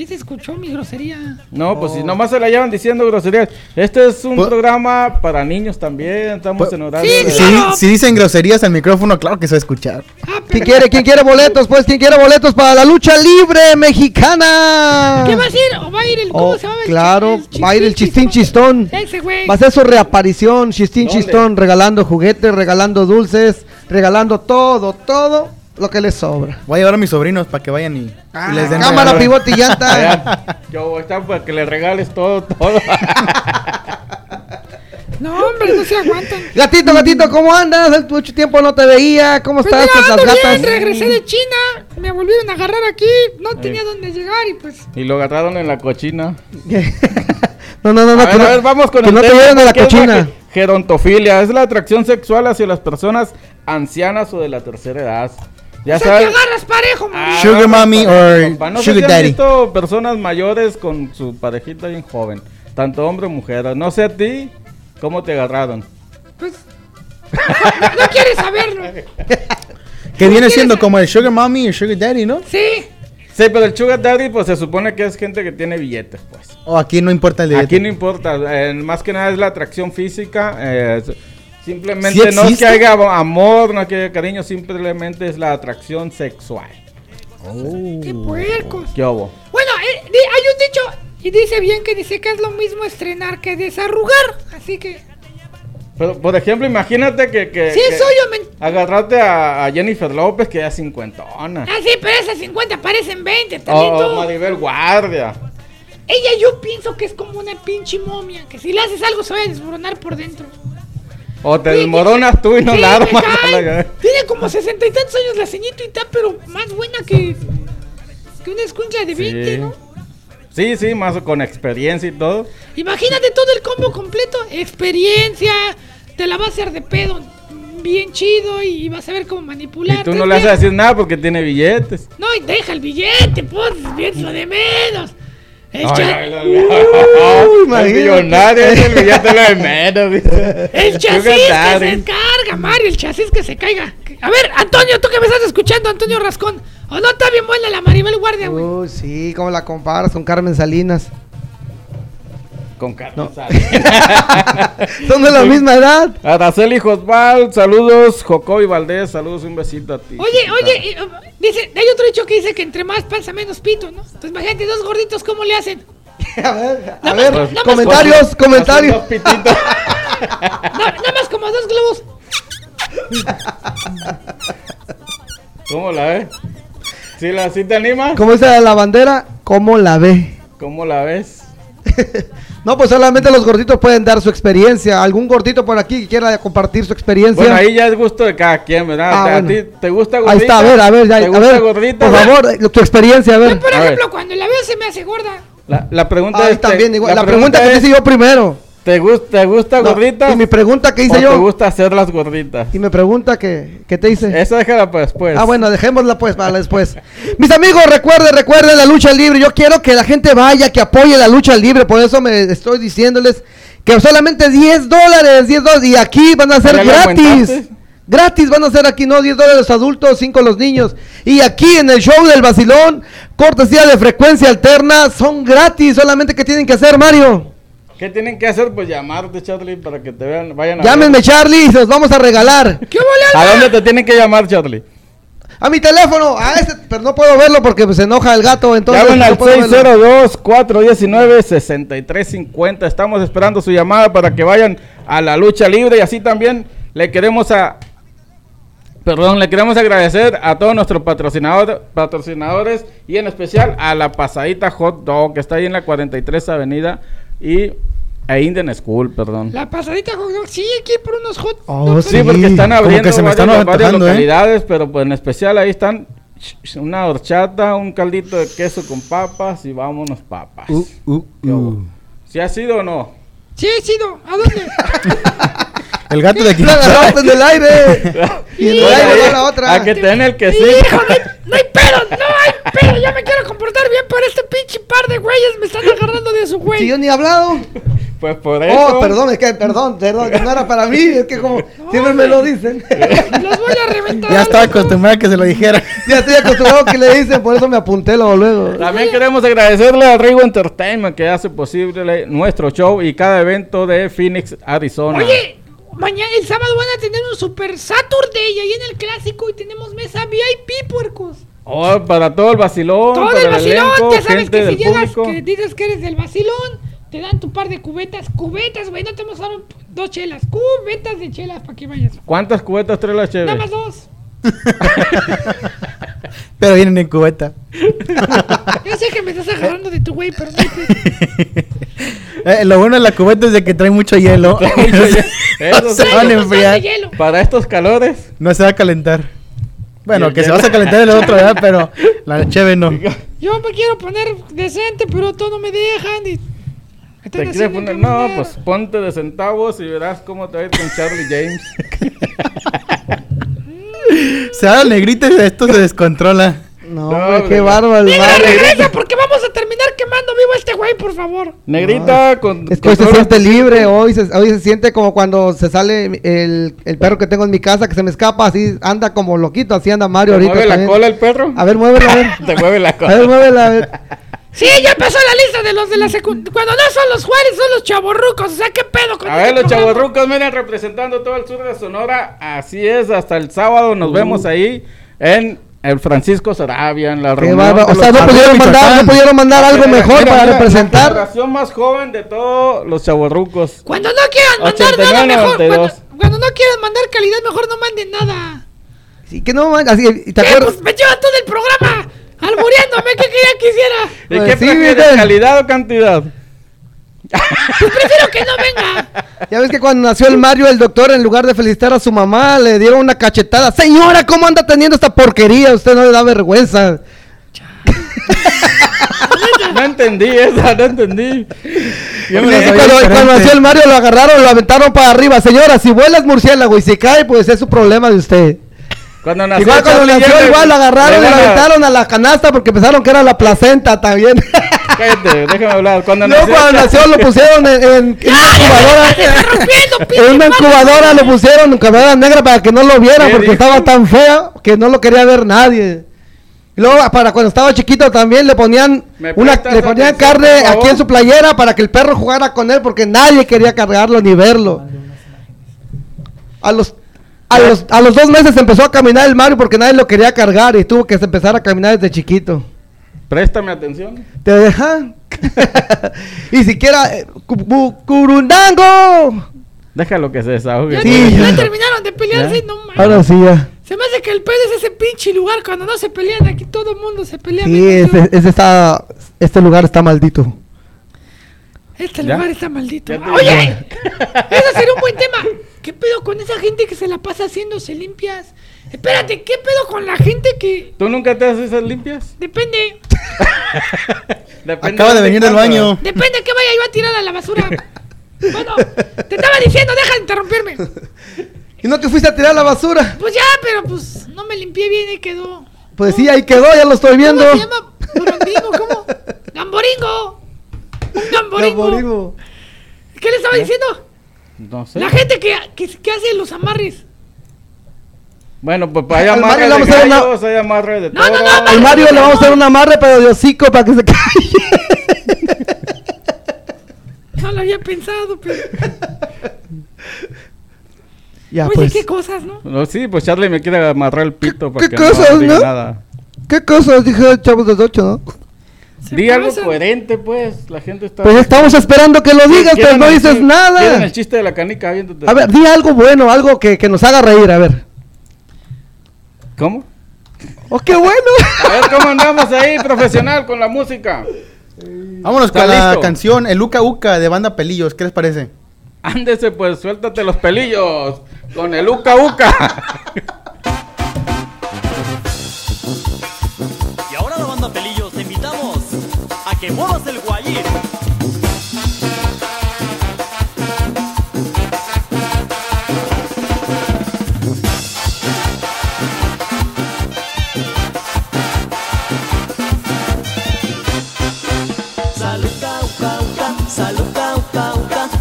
Sí, se escuchó mi grosería. No, pues si nomás se la llevan diciendo groserías. Este es un Pues- programa para niños también. Estamos Pues- en horario. Sí, de- Claro. si dicen groserías al micrófono, claro que se va a escuchar. Ah, ¿Quién quiere, quién quiere boletos? Pues, ¿quién quiere boletos para la lucha libre mexicana? ¿Qué va a decir? ¿O va a ir el cómo Oh, se llama? El claro, chi- va a ir el Chistín Chistón. Ese güey. Va a ser su reaparición, Chistín ¿Dónde? Chistón, regalando juguetes, regalando dulces, regalando todo, todo lo que les sobra. Voy a llevar a mis sobrinos para que vayan y, y les den Cámara, pivote y llanta. [LAUGHS] Allá, Yo voy a estar para que le regales todo, todo. [LAUGHS] No, hombre, no se aguantan. Gatito, gatito, ¿cómo andas? Hace mucho tiempo no te veía. ¿Cómo Pues estás mira, con las gatas? bien, regresé de China, me volvieron a agarrar aquí, no tenía dónde llegar y pues... y lo agarraron en la cochina. [LAUGHS] no, no, no, no. a que ver, no- a ver, vamos con que el no te tema, vayan a la ¿qué es cochina. ge- Gerontofilia es la atracción sexual hacia las personas ancianas o de la tercera edad. Ya o sea, que sabes. agarras parejo. Ah, Sugar mommy or compa, no sé sugar si han daddy. visto personas mayores con su parejita bien joven, tanto hombre o mujer. No sé a ti, ¿cómo te agarraron? Pues. [LAUGHS] no quieres saberlo. Que viene siendo como el sugar mommy y el sugar daddy, ¿no? Sí. Sí, pero el sugar daddy, pues se supone que es gente que tiene billetes, pues. O aquí no importa el Aquí billete. no importa, eh, más que nada es la atracción física. eh, simplemente ¿Sí no es que haya amor, no es que haya cariño, simplemente es la atracción sexual. Qué puercos. ¿Qué hubo? Bueno, eh, hay un dicho. Y dice bien que dice que es lo mismo estrenar que desarrugar. Así que. Pero, por ejemplo, imagínate que, que, Sí, que soy yo, men. agarrate a, a Jennifer López, que ya es cincuentona. Ah, sí, pero esas 50 parecen 20. O También o tú. Oh, Maribel Guardia. Ella yo pienso que es como una pinche momia. Que si le haces algo se va a desmoronar por dentro. O te desmoronas tú y no sí, la armas. cae. Tiene como sesenta y tantos años la ceñito y está, pero más buena que. Que una escucha de 20, Sí. ¿no? Sí, sí, más con experiencia y todo. Imagínate todo el combo completo. Experiencia. Te la va a hacer de pedo. Bien chido y vas a ver cómo manipular. Y tú no le vas a decir nada porque tiene billetes. No, y deja el billete, pues, pienso de menos. El, millonario es billete lo de menos. el chasis que se carga, Mario, el chasis que se caiga. A ver, Antonio, tú que me estás escuchando, Antonio Rascón. ¿O no está bien buena la Maribel Guardia, güey? Uy, sí, ¿cómo la comparas con Carmen Salinas? Con carne. No. [LAUGHS] Son de la misma edad. Araceli Josval, saludos. Jocobi Valdés, saludos, un besito a ti. Oye, oye, y, uh, dice, hay otro dicho que dice que entre más panza menos pito, ¿no? Entonces imagínate dos gorditos, ¿cómo le hacen? [LAUGHS] A ver, a ver, más- nada más comentarios, comentarios. dos pititos. [LAUGHS] Nada más como dos globos. ¿Cómo la ves? ¿Sí, la, ¿Sí te anima? Como dice la bandera, ¿cómo la ve? ¿Cómo la ves? No, pues solamente los gorditos pueden dar su experiencia. ¿Algún gordito por aquí que quiera compartir su experiencia? Bueno, ahí ya es gusto de cada quien, ¿verdad? Ah, ¿A bueno. ti te gusta gordita? Ahí está, a ver, a ver, ya, ¿Te a ver, gordita? por favor, eh, tu experiencia, a ver. Yo, por A ver. ejemplo, cuando la veo se me hace gorda. La, la pregunta Ahí es... también, igual. La, pregunta que hice yo primero. ¿Te, gusta, ¿Te gusta No, gordita? y mi pregunta que ¿O hice te yo. gusta hacer las gorditas? Y me pregunta que, ¿qué te hice? Eso déjala para después. Ah, bueno, dejémosla pues para después. [LAUGHS] Mis amigos, recuerden, recuerden la lucha libre. Yo quiero que la gente vaya, que apoye la lucha libre. Por eso me estoy diciéndoles que solamente 10 dólares, 10 dólares. Y aquí van a ser ¿Ya le gratis. Gratis van a ser aquí, no 10 dólares los adultos, 5 los niños. Y aquí en el show del vacilón, cortesía de frecuencia alterna, son gratis. Solamente que tienen que hacer, Mario. ¿Qué tienen que hacer? Pues llamarte, Charlie, para que te vean, vayan a Llámenme, ver. Charlie, los vamos a regalar. [LAUGHS] ¿Qué ¿A dónde te tienen que llamar, Charlie? A mi teléfono, a ese, pero no puedo verlo porque se enoja el gato. Entonces Llamen no al verlo. 602-419-6350. Estamos esperando su llamada para que vayan a la lucha libre y así también le queremos a... Perdón, le queremos agradecer a todos nuestros patrocinador- patrocinadores y en especial a la pasadita Hot Dog que está ahí en la 43 Avenida y a Indian School, perdón. La pasadita hot dog, sí, aquí por unos hot Oh. Sí, porque están abriendo que se me varias, están varias antojando, ¿eh? localidades, pero pues en especial ahí están una horchata, un caldito de queso con papas y vámonos papas. Uh, uh, ¿Qué hubo? uh. ¿Sí ha sido o no? Sí, he sido. ¿A dónde? [LAUGHS] El gato de aquí. La agarraste en el aire. [LAUGHS] y en el Pues aire va la otra. A que te den el quesito. Hijo, no hay, no hay pedo, no hay pedo. Ya me quiero comportar bien, pero este pinche par de güeyes me están agarrando de su Si güey. yo ni he hablado. Pues por eso. Oh, perdón, es que, perdón, perdón, que no era para mí, es que como siempre me lo dicen. [LAUGHS] Los voy a reventar. Ya estaba acostumbrado a que se lo dijera. [LAUGHS] ya estoy acostumbrado que le dicen, por eso me apunté luego, luego. También queremos agradecerle a Rigo Entertainment que hace posible nuestro show y cada evento de Phoenix, Arizona. Oye, mañana, el sábado van a tener un super Saturday ahí en el clásico y tenemos mesa VIP, puercos. Oh, para todo el vacilón. Todo para el vacilón, elenco, ya sabes que si llegas, público. que dices que eres del vacilón, te dan tu par de cubetas, cubetas, güey, no te hemos dado dos chelas, cubetas de chelas para que vayas. ¿Cuántas cubetas trae la Nada chévere? más dos. [LAUGHS] Pero vienen en cubeta. [LAUGHS] Yo sé que me estás agarrando de tu güey, pero no. [LAUGHS] Eh, lo bueno de la cubeta es de que trae mucho hielo. Mucho hielo. Eso No se van a enfriar. Para estos calores. No se va a calentar. Bueno, que se va a calentar el otro, ¿verdad? Pero la cheve no. Yo me quiero poner decente, pero todos no me dejan. Y... Te quieres poner, no, pues ponte de centavos y verás cómo te va a ir con Charlie James. [LAUGHS] Se da el negrito y esto se descontrola. No, No, qué bárbaro Negra, regresa porque vamos a terminar quemando vivo a este güey, por favor. Negrita con. Es que hoy se siente libre, hoy se, hoy se siente como cuando se sale el, el perro que tengo en mi casa que se me escapa, así anda como loquito, así anda Mario ¿Te ahorita. mueve la cola el perro? A ver, muévela, a ver. [LAUGHS] Te mueve la A ver, cola. muévela, a ver. [LAUGHS] Sí, ya pasó la lista de los de la secundaria. Cuando no son los Juárez, son los chavorrucos. O sea, ¿qué pedo con A ese ver, los chavorrucos, miren, representando todo el sur de Sonora. Así es, hasta el sábado Uh. nos vemos ahí en el Francisco Sarabia, en la reunión. O sea, no pudieron mandar, no pudieron mandar algo Mira, mejor mira, para mira, La representar. generación más joven de todos los chavorrucos. Cuando no quieran mandar 89, nada mejor. 92. Cuando, cuando no quieran mandar calidad, mejor no manden nada. Sí, que no, así, ¿y ¿te ¿Qué? acuerdas? Pues me llevan todo el programa. Albureándome, ¿qué quería que hiciera? ¿Y Pues qué sí, prefieres, calidad o cantidad? Pues prefiero que no venga. Ya ves que cuando nació el Mario, el doctor, en lugar de felicitar a su mamá, le dieron una cachetada. Señora, ¿cómo anda teniendo esta porquería? Usted no le da vergüenza. No entendí esa, no entendí. Yo me Sí, cuando, nació el Mario lo agarraron, lo aventaron para arriba. Señora, si vuela es murciélago y si cae, pues es su problema de usted. Cuando nació igual cuando Charlie nació, Jenner, igual lo agarraron y lo aventaron a la canasta porque pensaron que era la placenta también. Cállate, déjame hablar. Cuando Luego nació, cuando nació lo pusieron en, en- [LAUGHS] [LAUGHS] en una incubadora. En una incubadora lo pusieron en incubadora negra para que no lo vieran ¿Qué porque dijo? estaba tan feo que no lo quería ver nadie. Y luego para cuando estaba chiquito también le ponían ¿Me una le ponían atención, carne aquí en su playera para que el perro jugara con él porque nadie quería cargarlo ni verlo. A los a los, a los dos meses empezó a caminar el Mario porque nadie lo quería cargar y tuvo que empezar a caminar desde chiquito. Préstame atención. Te dejan. [LAUGHS] y siquiera eh, curundango. Déjalo que se desahogue. Ya, Sí, te- ya ya. terminaron de pelearse, no mames. Ahora sí ya. Se me hace que el pedo es ese pinche lugar. Cuando no se pelean, aquí todo el mundo se pelea. Sí, ese está, este lugar está maldito. Este ¿Ya? lugar está maldito. Oye, eso sería un buen tema. [LAUGHS] ¿Qué pedo con esa gente que se la pasa haciéndose limpias? Espérate, ¿qué pedo con la gente que... ¿Tú nunca te haces esas limpias? Depende, [LAUGHS] Depende Acaba de venir del baño. depende que vaya yo a tirar a la basura. Bueno, te estaba diciendo, deja de interrumpirme. ¿Y no que fuiste a tirar la basura? Pues ya, pero pues no me limpié bien y quedó. Pues sí, ahí quedó, ya lo estoy viendo. ¿Cómo se llama? ¿Cómo? [LAUGHS] ¡Gamboringo! Un gamboringo. Gamboringo. ¿Qué le estaba diciendo? No sé. La gente que, que, que hace los amarres. Bueno, pues para allá Al amarre Mario le de vamos a hacer una- gallos, hay amarre de No, no, no, Al Mario le vamos a hacer un amarre, pero de hocico para que se calle. [LAUGHS] No lo había pensado, pero. [LAUGHS] ya, Oye, pues. qué cosas, ¿no? No, sí, pues Charlie me quiere amarrar el pito para qué que cosas, no diga no? nada. ¿Qué cosas? Dije chavos de 8, ¿no? Di algo coherente, pues. La gente está. Pues estamos esperando que lo digas, pero ¿Quieren no el dices ¿Quieren nada. el chiste de la canica? A ver, di algo bueno, algo que, que nos haga reír, a ver. ¿Cómo? ¡Oh, qué bueno! A ver cómo andamos ahí, profesional, con la música. Vámonos con ¿Está la listo? canción El Uca Uca de Banda Pelillos. ¿Qué les parece? Ándese, pues, suéltate los pelillos. Con el uca uca. [LAUGHS]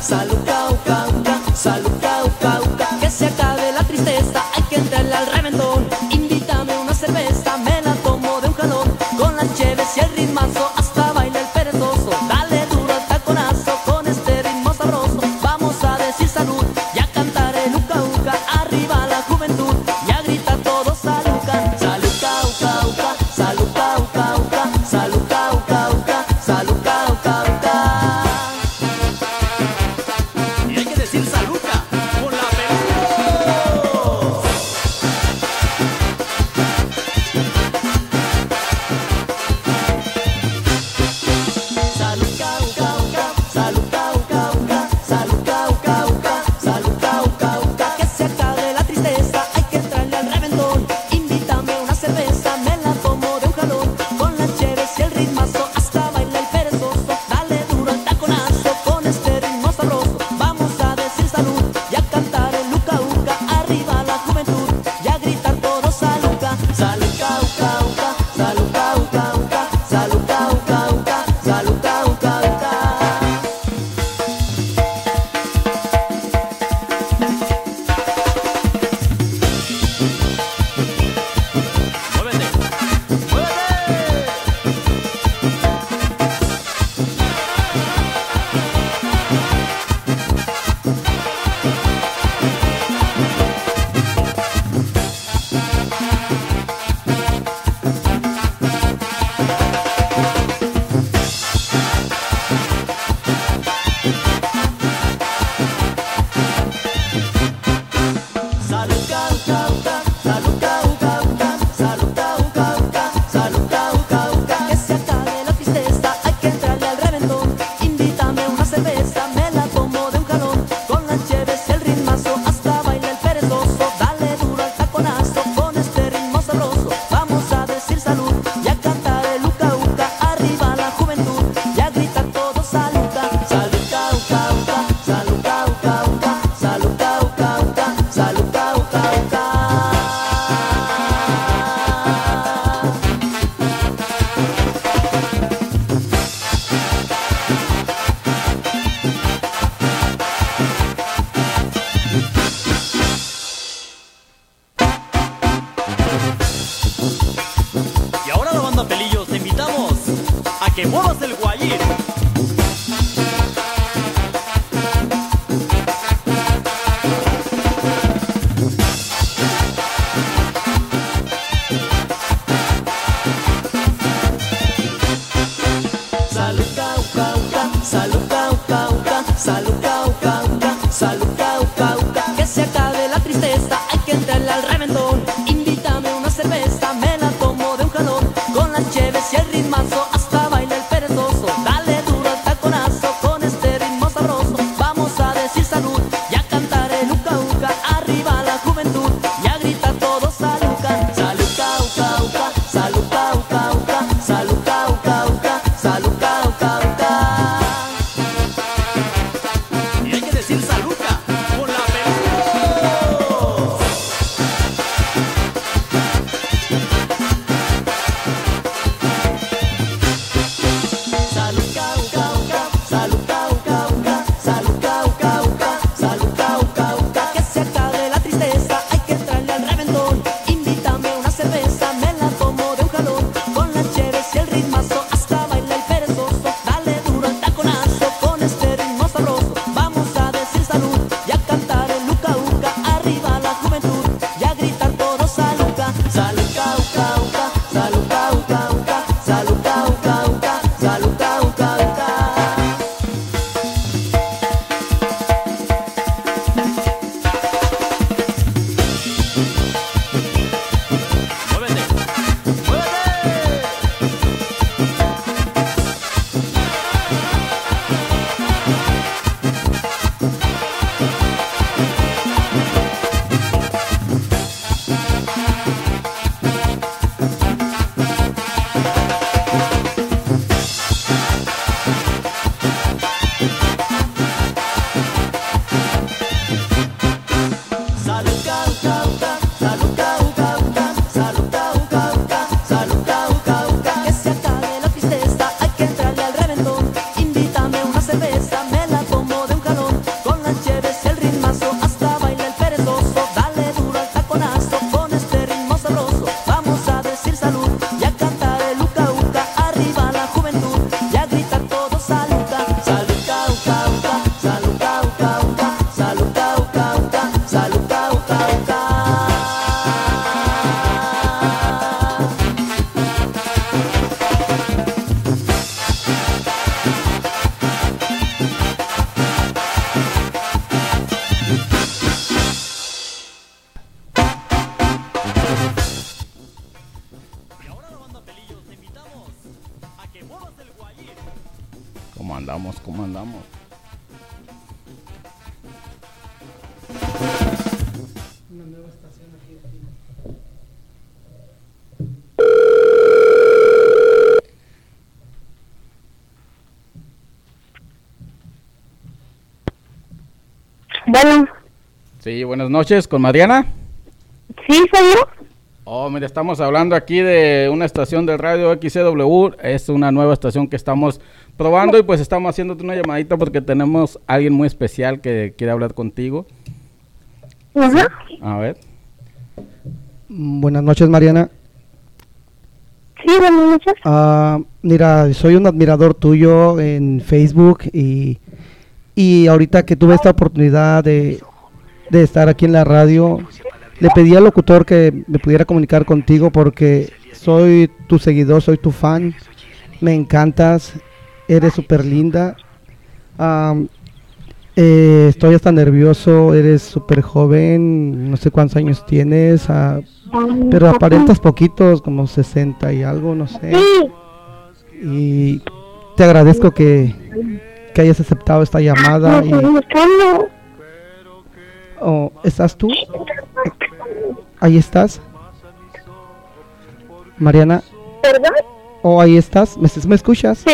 salud, Sí, buenas noches, con Mariana. sí, soy yo. Oh, mire, estamos hablando aquí de una estación del radio XCW. Es una nueva estación que estamos probando y pues estamos haciéndote una llamadita porque tenemos a alguien muy especial que quiere hablar contigo. Ajá. A ver. Buenas noches, Mariana. Sí, buenas noches. Ah, mira, soy un admirador tuyo en Facebook y, y ahorita que tuve esta oportunidad de, de estar aquí en la radio, le pedí al locutor que me pudiera comunicar contigo porque soy tu seguidor, soy tu fan, me encantas, eres súper linda. Am, eh, estoy hasta nervioso, eres súper joven, no sé cuántos años tienes, ah, pero aparentas poquitos, como 60 y algo, no sé. Y te agradezco que, que hayas aceptado esta llamada. Y. oh, ¿Estás tú? Ahí estás. Mariana, ¿Perdón? oh, ahí estás. ¿Me, me escuchas? Sí.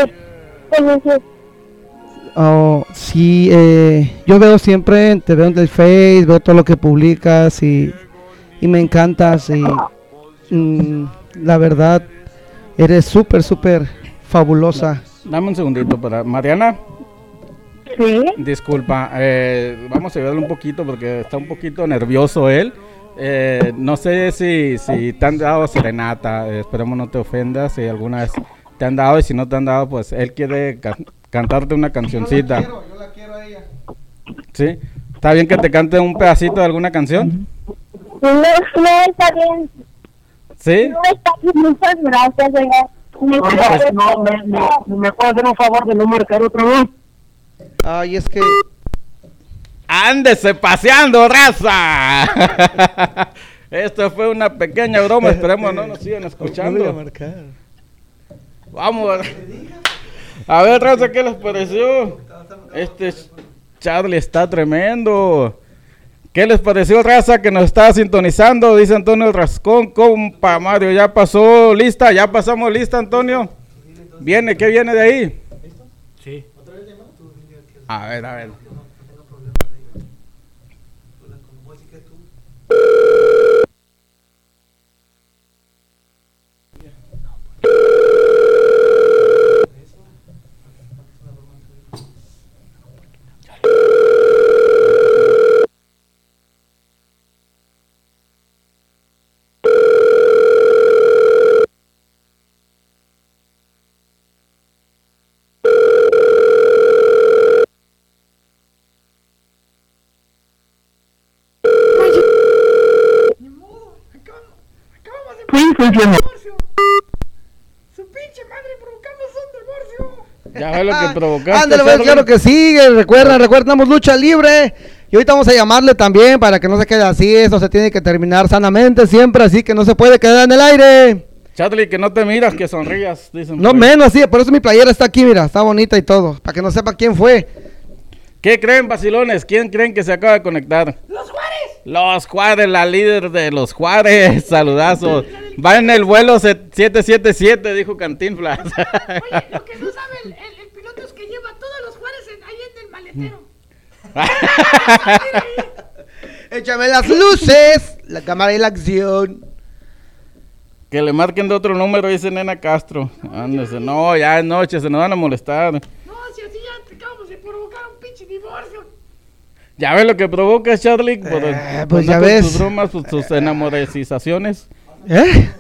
Oh, sí, eh, yo veo siempre, te veo en el Face, veo todo lo que publicas y, y me encantas y mm, la verdad eres súper, súper fabulosa. Dame un segundito para Mariana. Sí. Disculpa, eh, vamos a ayudarle un poquito porque está un poquito nervioso él. Eh, no sé si, si te han dado serenata, eh, esperemos no te ofendas, si alguna vez te han dado y si no te han dado, pues él quiere ca- cantarte una cancioncita. Yo la quiero a ella. ¿Sí? ¿Está bien que te cante un pedacito de alguna canción? No, no está bien. ¿Sí? No está bien. Muchas gracias, oiga. Me- Oiga, no, me, me, ¿me puede hacer un favor de no marcar otra vez? Ay, es que. ¡Ándese paseando, raza! [LAUGHS] Esto fue una pequeña broma, esperemos no nos sigan escuchando. marcar. Vamos. A ver, raza, ¿qué les pareció? Este Charlie está tremendo. ¿Qué les pareció, raza, que nos está sintonizando? Dice Antonio Rascón, compa Mario, ¿ya pasó lista? ¿Ya pasamos lista, Antonio? ¿Viene? ¿Qué viene de ahí? A ver, a ver. Sí, funciona. Su pinche madre provocamos un divorcio. Ya ve lo que provocaste. Ándale, pues, claro que sigue. Recuerda, recuerdamos lucha libre. Y ahorita vamos a llamarle también para que no se quede así. Esto se tiene que terminar sanamente siempre, así que no se puede quedar en el aire. Charlie, que no te miras, que sonrías, dicen. No menos, sí. Por eso mi playera está aquí, mira. Está bonita y todo. Para que no sepa quién fue. ¿Qué creen, vacilones? ¿Quién creen que se acaba de conectar? ¡Los Juárez! Los Juárez, la líder de los Juárez. [LAUGHS] Saludazos. Va en el vuelo set- 777, dijo Cantinflas. Oye, lo que no sabe el, el- el piloto es que lleva todos los Juárez en- ahí [LAUGHS] Échame las luces. La cámara y la acción. que le marquen de otro número, dice Nena Castro. Ándese. No, ya es noche, se nos van a molestar. No, si así ya te acabamos de provocar un pinche divorcio. Ya ves lo que provoca, Charlie. Por, Eh, por pues no ya con ves. Tus bromas, tus, tus enamorecizaciones. ¿Eh? [LAUGHS]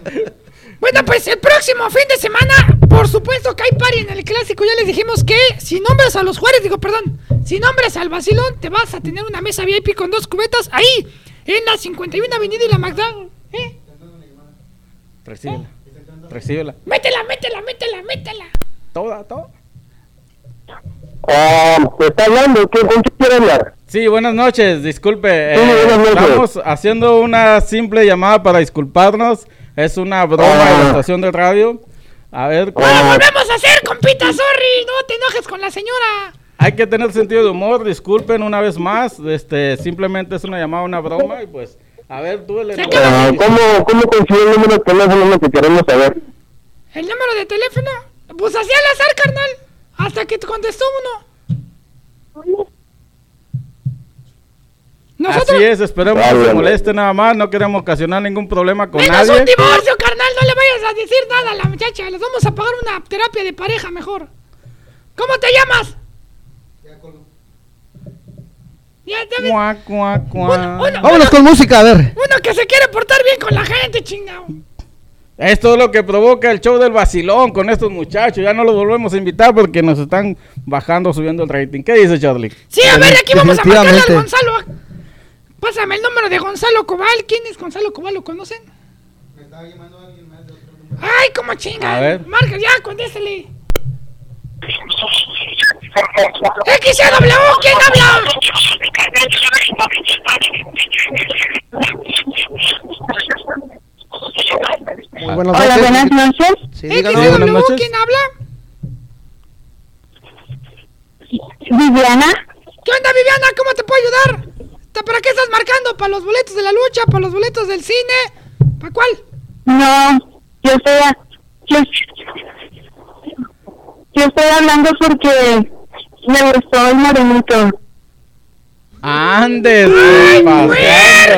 [LAUGHS] Bueno, pues el próximo fin de semana, por supuesto que hay party en el clásico. Ya les dijimos que si nombras a los Juárez, digo, perdón, si nombras al Basilón, te vas a tener una mesa VIP con dos cubetas ahí, en la 51 Avenida y la McDonald's. ¿Eh? Recíbela. Recíbela. Métela, métela, métela, métela. Toda, toda. Ah, está hablando, ¿qué, ¿con quién quiere hablar? Sí, buenas noches, disculpe. Sí, eh, buenas noches. estamos haciendo una simple llamada para disculparnos. Es una broma de la estación de radio. A ver, ¡No lo volvemos a hacer, compita! ¡Sorry! No te enojes con la señora. hay que tener sentido de humor. Disculpen una vez más. Este, simplemente es una llamada, una broma y pues, a ver, tú le. Ah, ¿cómo, ¿Cómo consiguió el número de teléfono lo que queremos saber? ¿El número de teléfono? Pues así al azar, carnal. Hasta que te contestó uno. Nosotros... Así es, esperemos que se moleste nada más. No queremos ocasionar ningún problema con Menos nadie. un divorcio, carnal. No le vayas a decir nada a la muchacha. Les vamos a pagar una terapia de pareja mejor. ¿Cómo te llamas? Ya, ya ves, Cuá, cuá, cuá. Uno, uno- Vámonos con música, a ver. uno que se quiere portar bien con la gente, chingado. Esto es lo que provoca el show del vacilón con estos muchachos. Ya no los volvemos a invitar porque nos están bajando, subiendo el rating. ¿Qué dice Charlie? Sí, a ver, aquí vamos a marcarle al. Gonzalo. Pásame el número de Gonzalo Cobal. ¿Quién es Gonzalo Cobal? ¿Lo conocen? Ay, como chinga. A ver. Marca ya, contéstele. XW, ¿quién habla? Muy buenas Hola, noches. buenas noches. Sí, díganos. Sí, buenas XW, noches. ¿quién habla? Viviana. ¿Qué onda, Viviana? ¿Cómo te puedo ayudar? ¿Ta- ¿Para qué estás marcando? ¿Para los boletos de la lucha? ¿Para los boletos del cine? ¿Para cuál? No, yo estoy, a- yo, yo estoy hablando porque me gustó el morenito. Andes, ¡Ay! No sé es.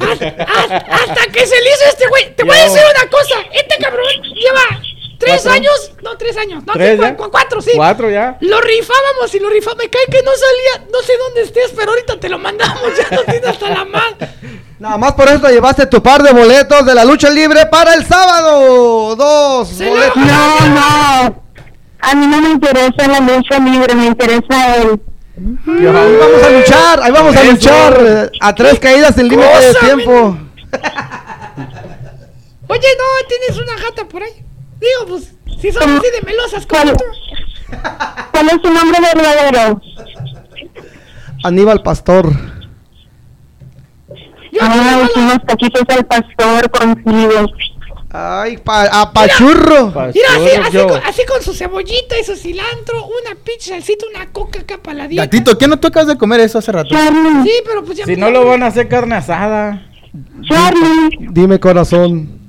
Hasta, hasta- hasta que se le hizo este güey. Te voy a decir una cosa. Este cabrón lleva tres ¿Cuatro? años. No, tres años. No, ¿Tres sí, ya? cu- cuatro, sí. Cuatro ya. Lo rifábamos y lo rifábamos. Me cae que no salía. No sé dónde estés, pero ahorita te lo mandamos. [LAUGHS] Ya no tiene hasta la mano. Nada más por eso te llevaste tu par de boletos de la lucha libre para el sábado. Dos boletos. No, no. A mí no me interesa la lucha libre, me interesa el... Ahí vamos a luchar, ahí vamos a Eso. luchar. eh, A tres caídas sin límite de tiempo. Oye, no, tienes una gata por ahí. Digo, pues, si son así de melosas como tú. ¿Cuál es su nombre verdadero? Aníbal Pastor. Ah, unos taquitos al pastor contigo. Ay, pa a pachurro. Mira, así, así, con, así con su cebollita y su cilantro, una pinche salsita, una coca acá para la dieta. Gatito, ¿qué no tú acabas de comer eso hace rato? Charlie, Sí, pero pues ya Si me- no lo van a hacer carne asada. Charlie, Dime corazón.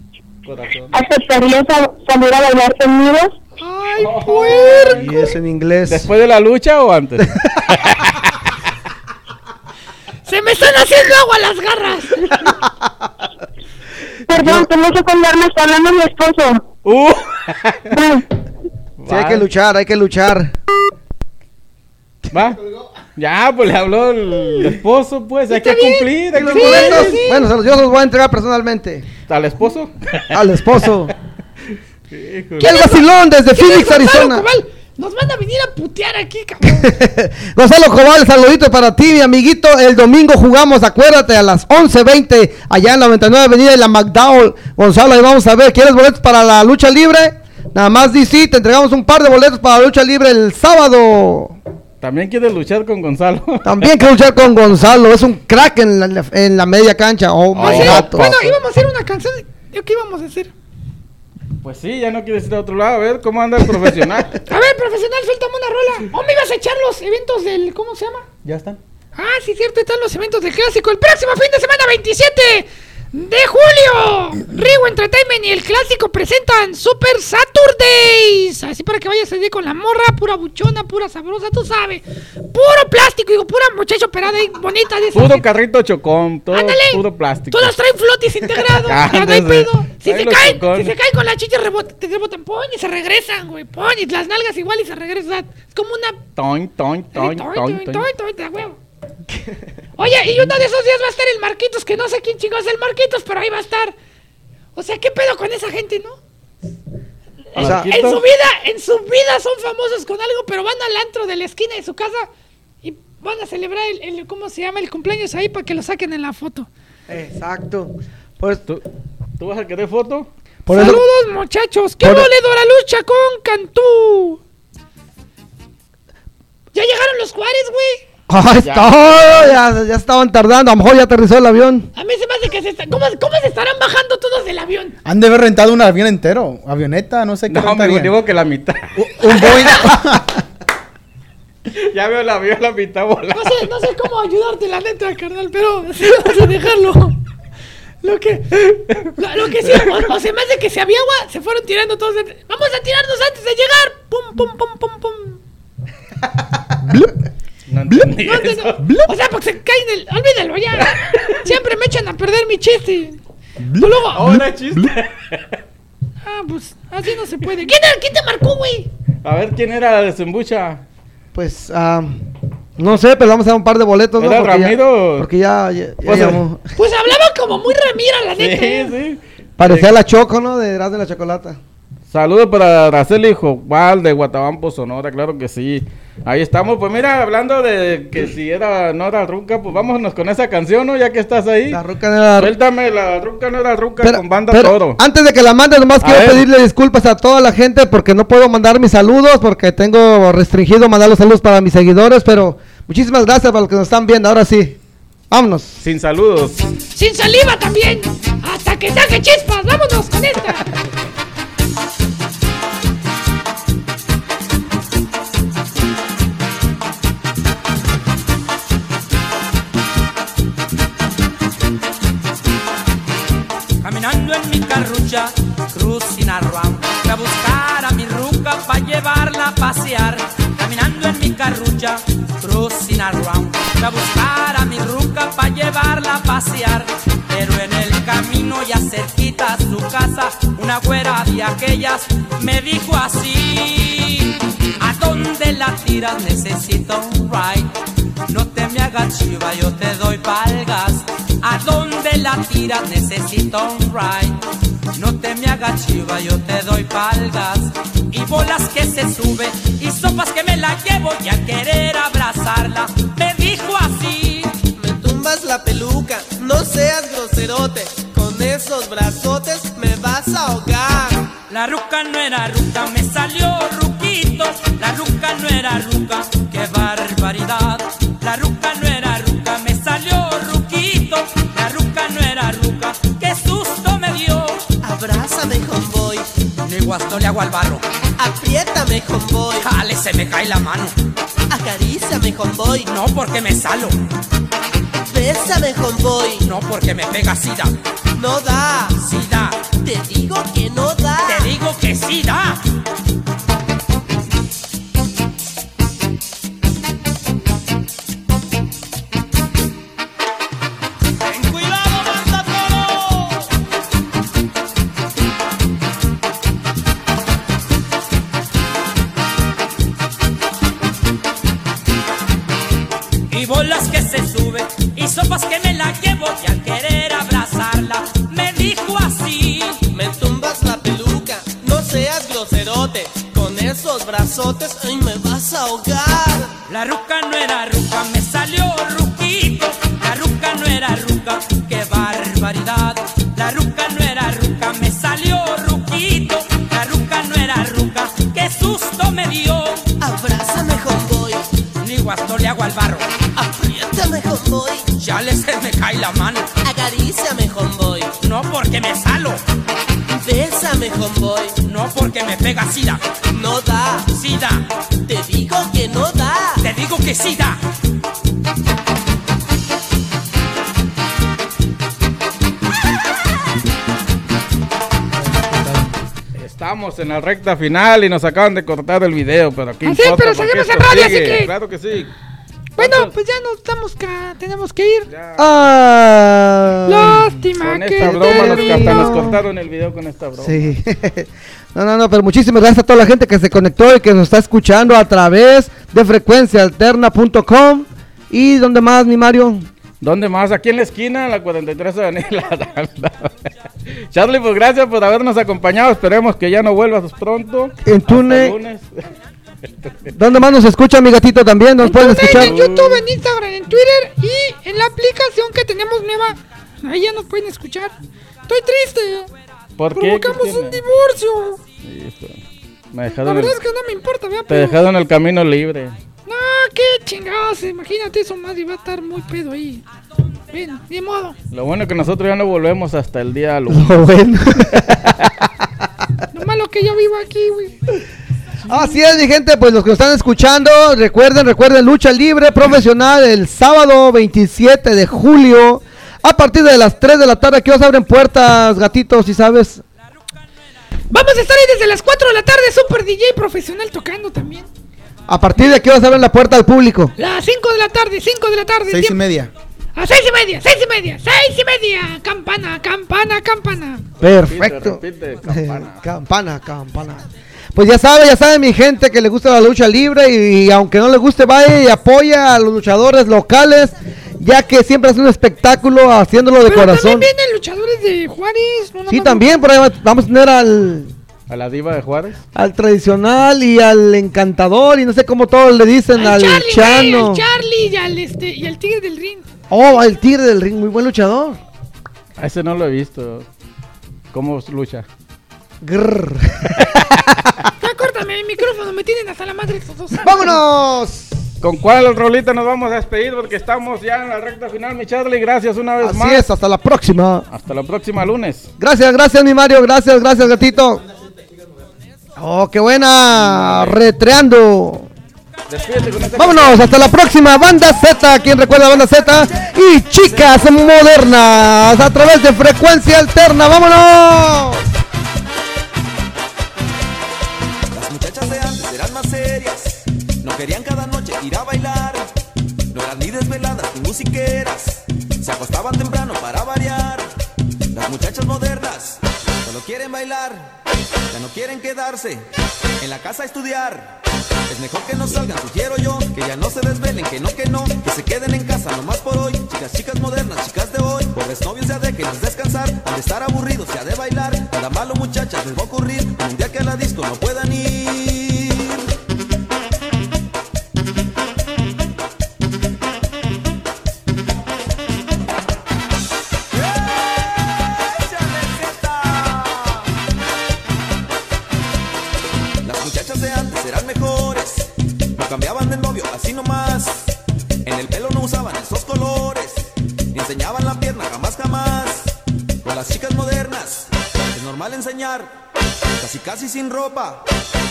¿Aceptarías a- salir a bailar conmigo? Ay, puerco. Y es en inglés. ¿Después de la lucha o antes? [LAUGHS] Se me están haciendo agua las garras. [LAUGHS] Perdón, tengo que colgarme, está hablando mi esposo. Uh. [LAUGHS] Sí, hay que luchar, hay que luchar. ¿Va? Ya, pues le habló el esposo, pues. Hay que bien. cumplir. Hay ¿Y los boletos? cumplir. Bueno, se los- yo los voy a entregar personalmente. ¿Al esposo? Al esposo. [LAUGHS] Híjole. El vacilón desde ¿Quién es Phoenix, Arizona. Cobal? Nos van a venir a putear aquí, cabrón. [LAUGHS] Gonzalo Cobal, saludito para ti, mi amiguito. El domingo jugamos, acuérdate, a las 11.20, allá en la 99 Avenida de la McDowell. Gonzalo, ahí vamos a ver, ¿quieres boletos para la lucha libre? Nada más di sí, te entregamos un par de boletos para la lucha libre el sábado. También quiere luchar con Gonzalo. [LAUGHS] También que luchar con Gonzalo, es un crack en la, en la media cancha. Oh, sí. gato. Bueno, íbamos a hacer una canción. ¿Yo qué íbamos a hacer? Pues sí, ya no quieres ir a otro lado. A ver cómo anda el profesional. [LAUGHS] A ver, profesional, suéltame una rola. ¿O me ibas a echar los eventos del. ¿Cómo se llama? ¿Ya están? Ah, sí, cierto, están los eventos del clásico. El próximo fin de semana, 27 de julio. Rigo Entertainment y el clásico presentan Super Saturdays. Así para que vayas allí con la morra, pura buchona, pura sabrosa, tú sabes. Puro plástico, digo, pura muchacha operada y bonita. De Puro carrito chocón, todo Ándale. puro plástico. Todas traen flotis integrados. Ah, ya no hay pedo. Si se, caen, chocones. si se caen con la chicha, te rebotan, pon y se regresan, güey. Pon y las nalgas igual y se regresan. Es como una Toin, toin, toin, Toin, toin, toin, toin. toin, toin, de huevo. [LAUGHS] Oye, y uno de esos días va a estar el Marquitos, que no sé quién chingados es el Marquitos, pero ahí va a estar. O sea, ¿qué pedo con esa gente, no? O sea, En su vida, en su vida son famosos con algo, pero van al antro de la esquina de su casa y van a celebrar el, el- ¿cómo se llama? El cumpleaños ahí para que lo saquen en la foto. Exacto. Pues, ¿Tú, ¿Tú vas a querer foto? por eso- Saludos, muchachos. ¡Qué por- moledora lucha con Cantú! Ya llegaron los Juárez, güey. Ya, ya estaban tardando, a lo mejor ya aterrizó el avión. A mí se me hace que se está... ¿Cómo, cómo se estarán bajando todos del avión? Han de haber rentado un avión entero. Avioneta, no sé qué No, me digo que la mitad. [LAUGHS] Un Boeing. [LAUGHS] ya veo la, veo la mitad volando. No sé, no sé cómo ayudarte, la neta, carnal, pero sí vamos a dejarlo. Lo que, lo, lo que sí, o, o se me hace que si había agua, se fueron tirando todos. de- Vamos a tirarnos antes de llegar. Pum, pum, pum, pum, pum. [LAUGHS] No entendí No, eso. O sea, porque se caen del. Olvídalo ya. [LAUGHS] Siempre me echan a perder mi chiste. Tú luego. Ahora chiste. [LAUGHS] Ah, pues así no se puede. ¿Quién, era- quién te marcó, güey? A ver quién era la desembucha. Pues, ah, no sé, pero vamos a dar un par de boletos, ¿no? ¿Era Porque ya- Ramiro? porque ya, ya, ya Pues, llamó. Pues hablaba como muy Ramira, la [LAUGHS] Sí, neta. ¿eh? sí. Parecía la Choco, ¿no? De Erasmo de la Chocolata. Saludos para Araceli Jobal de Guatabampo, Sonora, claro que sí. Ahí estamos. Pues mira, hablando de que si era no era ruca, pues vámonos con esa canción, ¿no? Ya que estás ahí. La ruca no era Suéltame, la ruca no era ruca Pero- con banda pero todo. Antes de que la mandes, nomás A quiero ver. pedirle disculpas a toda la gente porque no puedo mandar mis saludos porque tengo restringido mandar los saludos para mis seguidores, pero muchísimas gracias para los que nos están viendo. Ahora sí, vámonos. Sin saludos. Sin saliva también. Hasta que saque chispas. Vámonos con esta. Caminando en mi carrucha, around. Fui a buscar a mi ruca pa' llevarla a pasear. Caminando en mi carrucha, around. Fui a buscar a mi ruca pa' llevarla a pasear. Camino ya cerquita a su casa, una güera de aquellas me dijo así. ¿A dónde la tiras? Necesito un ride. No te me hagas yo te doy palgas. ¿A dónde la tiras? Necesito un ride. No te me hagas yo te doy palgas. Y bolas que se sube y sopas que me la llevo y a querer abrazarla. Me dijo así. Me tumbas la peluca, no seas groserote. Esos brazotes me vas a ahogar. La ruca no era ruca, me salió ruquito. La ruca no era ruca, qué barbaridad. La ruca no era ruca, me salió ruquito. La ruca no era ruca, qué susto me dio. Abrázame, homeboy. Ni guasto le hago al barro. Apriétame, homeboy. Jale, se me cae la mano. Acaríciame, homeboy. No porque me salo. Bésame, homeboy. No porque me pega sida. No da. Sí da. Te digo que no da. Te digo que sí da. Y sopas que me la llevo y al querer abrazarla me dijo así. Me tumbas la peluca, no seas groserote. Con esos brazotes, ay, me vas a ahogar. La ruca no era ruca, me salió ruquito. La ruca no era ruca, qué barbaridad. Homeboy. Ya le se me cae la mano. Acaríciame, homeboy. No porque me salo. Bésame, homeboy. No porque me pega sida. No da. Sida. Te digo que no da. Te digo que sí da. Estamos en la recta final y nos acaban de cortar el video, pero aquí Ah, sí, pero seguimos en radio, así que- Claro que sí. Bueno, pues ya nos estamos ca- tenemos que ir. Ah. Lástima Con que esta broma nos, hasta nos cortaron el video con esta broma. Sí. [LAUGHS] No, no, no, pero muchísimas gracias a toda la gente que se conectó y que nos está escuchando a través de frecuenciaalterna.com. ¿Y dónde más, mi Mario? ¿Dónde más? Aquí en la esquina, en la 43 Avenida. [LAUGHS] Charlie, pues gracias por habernos acompañado. Esperemos que ya no vuelvas pronto. En lunes. ¿Dónde más nos escucha mi gatito también? ¿Nos pueden escuchar? en YouTube, en Instagram, en Twitter y en la aplicación que tenemos nueva. Ahí ya nos pueden escuchar. Estoy triste. ¿Por qué? ¿Qué Provocamos un divorcio. Hijo, Me La dejaron el- verdad es que no me importa, ¿verdad? te Pero... dejaron el camino libre. No, qué chingados. Imagínate eso más y va a estar muy pedo ahí. Bueno, de modo. Lo bueno es que nosotros ya no volvemos hasta el día lunes. [LAUGHS] Lo bueno. Lo malo que yo vivo aquí, güey. Así es, mi gente, pues los que nos están escuchando, recuerden, recuerden, lucha libre profesional el sábado 27 de julio a partir de las 3 de la tarde. Aquí os abren puertas, gatitos, si sabes. Vamos a estar ahí desde las 4 de la tarde. Super DJ profesional tocando también. A partir de aquí os abren la puerta al público. Las 5 de la tarde, 5 de la tarde. Seis y tiempo- media. A 6 y media, 6 y media, 6 y media. Campana, campana, campana. Perfecto. Repite, repite, [LAUGHS] campana. campana, campana. Pues ya sabe, ya sabe mi gente que le gusta la lucha libre y, y aunque no le guste, vaya y apoya a los luchadores locales, ya que siempre es un espectáculo haciéndolo de Pero corazón. también vienen luchadores de Juárez. no Sí, también, por ahí va- vamos a tener al, A la diva de Juárez. al tradicional y al encantador y no sé cómo todos le dicen, al, Al Charlie, chano. al Charlie y al, este, y al tigre del ring. Oh, el tigre del ring, muy buen luchador. A ese no lo he visto. ¿Cómo lucha? Grrr. [LAUGHS] Ya córtame el micrófono, me tienen hasta la madre estos dos. ¡Vámonos! ¿Con cuál rolita nos vamos a despedir? Porque estamos ya en la recta final, mi Charlie. Gracias una vez Así más. es, hasta la próxima. Hasta la próxima lunes. Gracias, gracias, mi Mario. Gracias, gracias, gatito. Oh, qué buena. Retreando. Vámonos, hasta la próxima. Banda Z. ¿Quién recuerda Banda Z? Y chicas modernas. A través de frecuencia alterna. ¡Vámonos! Querían cada noche ir a bailar. No eran ni desveladas ni musiqueras. Se acostaban temprano para variar. Las muchachas modernas solo quieren bailar. Ya no quieren quedarse en la casa a estudiar. Es mejor que no salgan, sugiero yo. Que ya no se desvelen, que no, que no. Que se queden en casa nomás por hoy. Chicas, chicas modernas, chicas de hoy. Pobres novios ya déjenlas descansar. Al estar aburridos, se ha de bailar. Nada malo, muchachas, les va a ocurrir. Un día que a la disco no pueda sin ropa.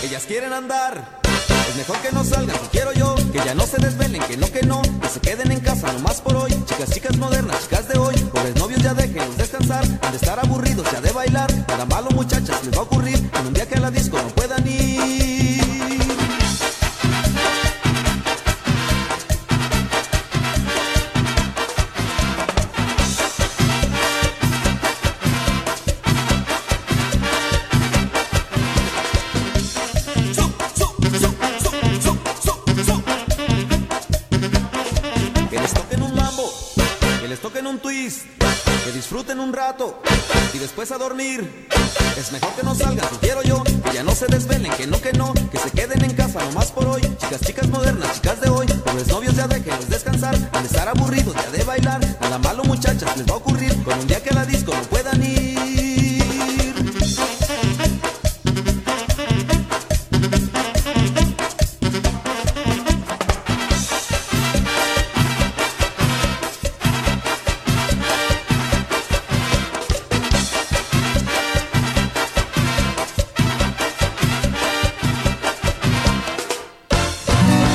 Ellas quieren andar. Es mejor que no salgan si quiero yo. Que ya no se desvelen, que no, que no. Que se queden en casa nomás por hoy. Chicas, chicas modernas, chicas de hoy. Pobres novios ya déjenlos descansar. Han de estar aburridos, ya de bailar. Nada malo, muchachas, les va a ocurrir. En un día que a la disco no puedan ir.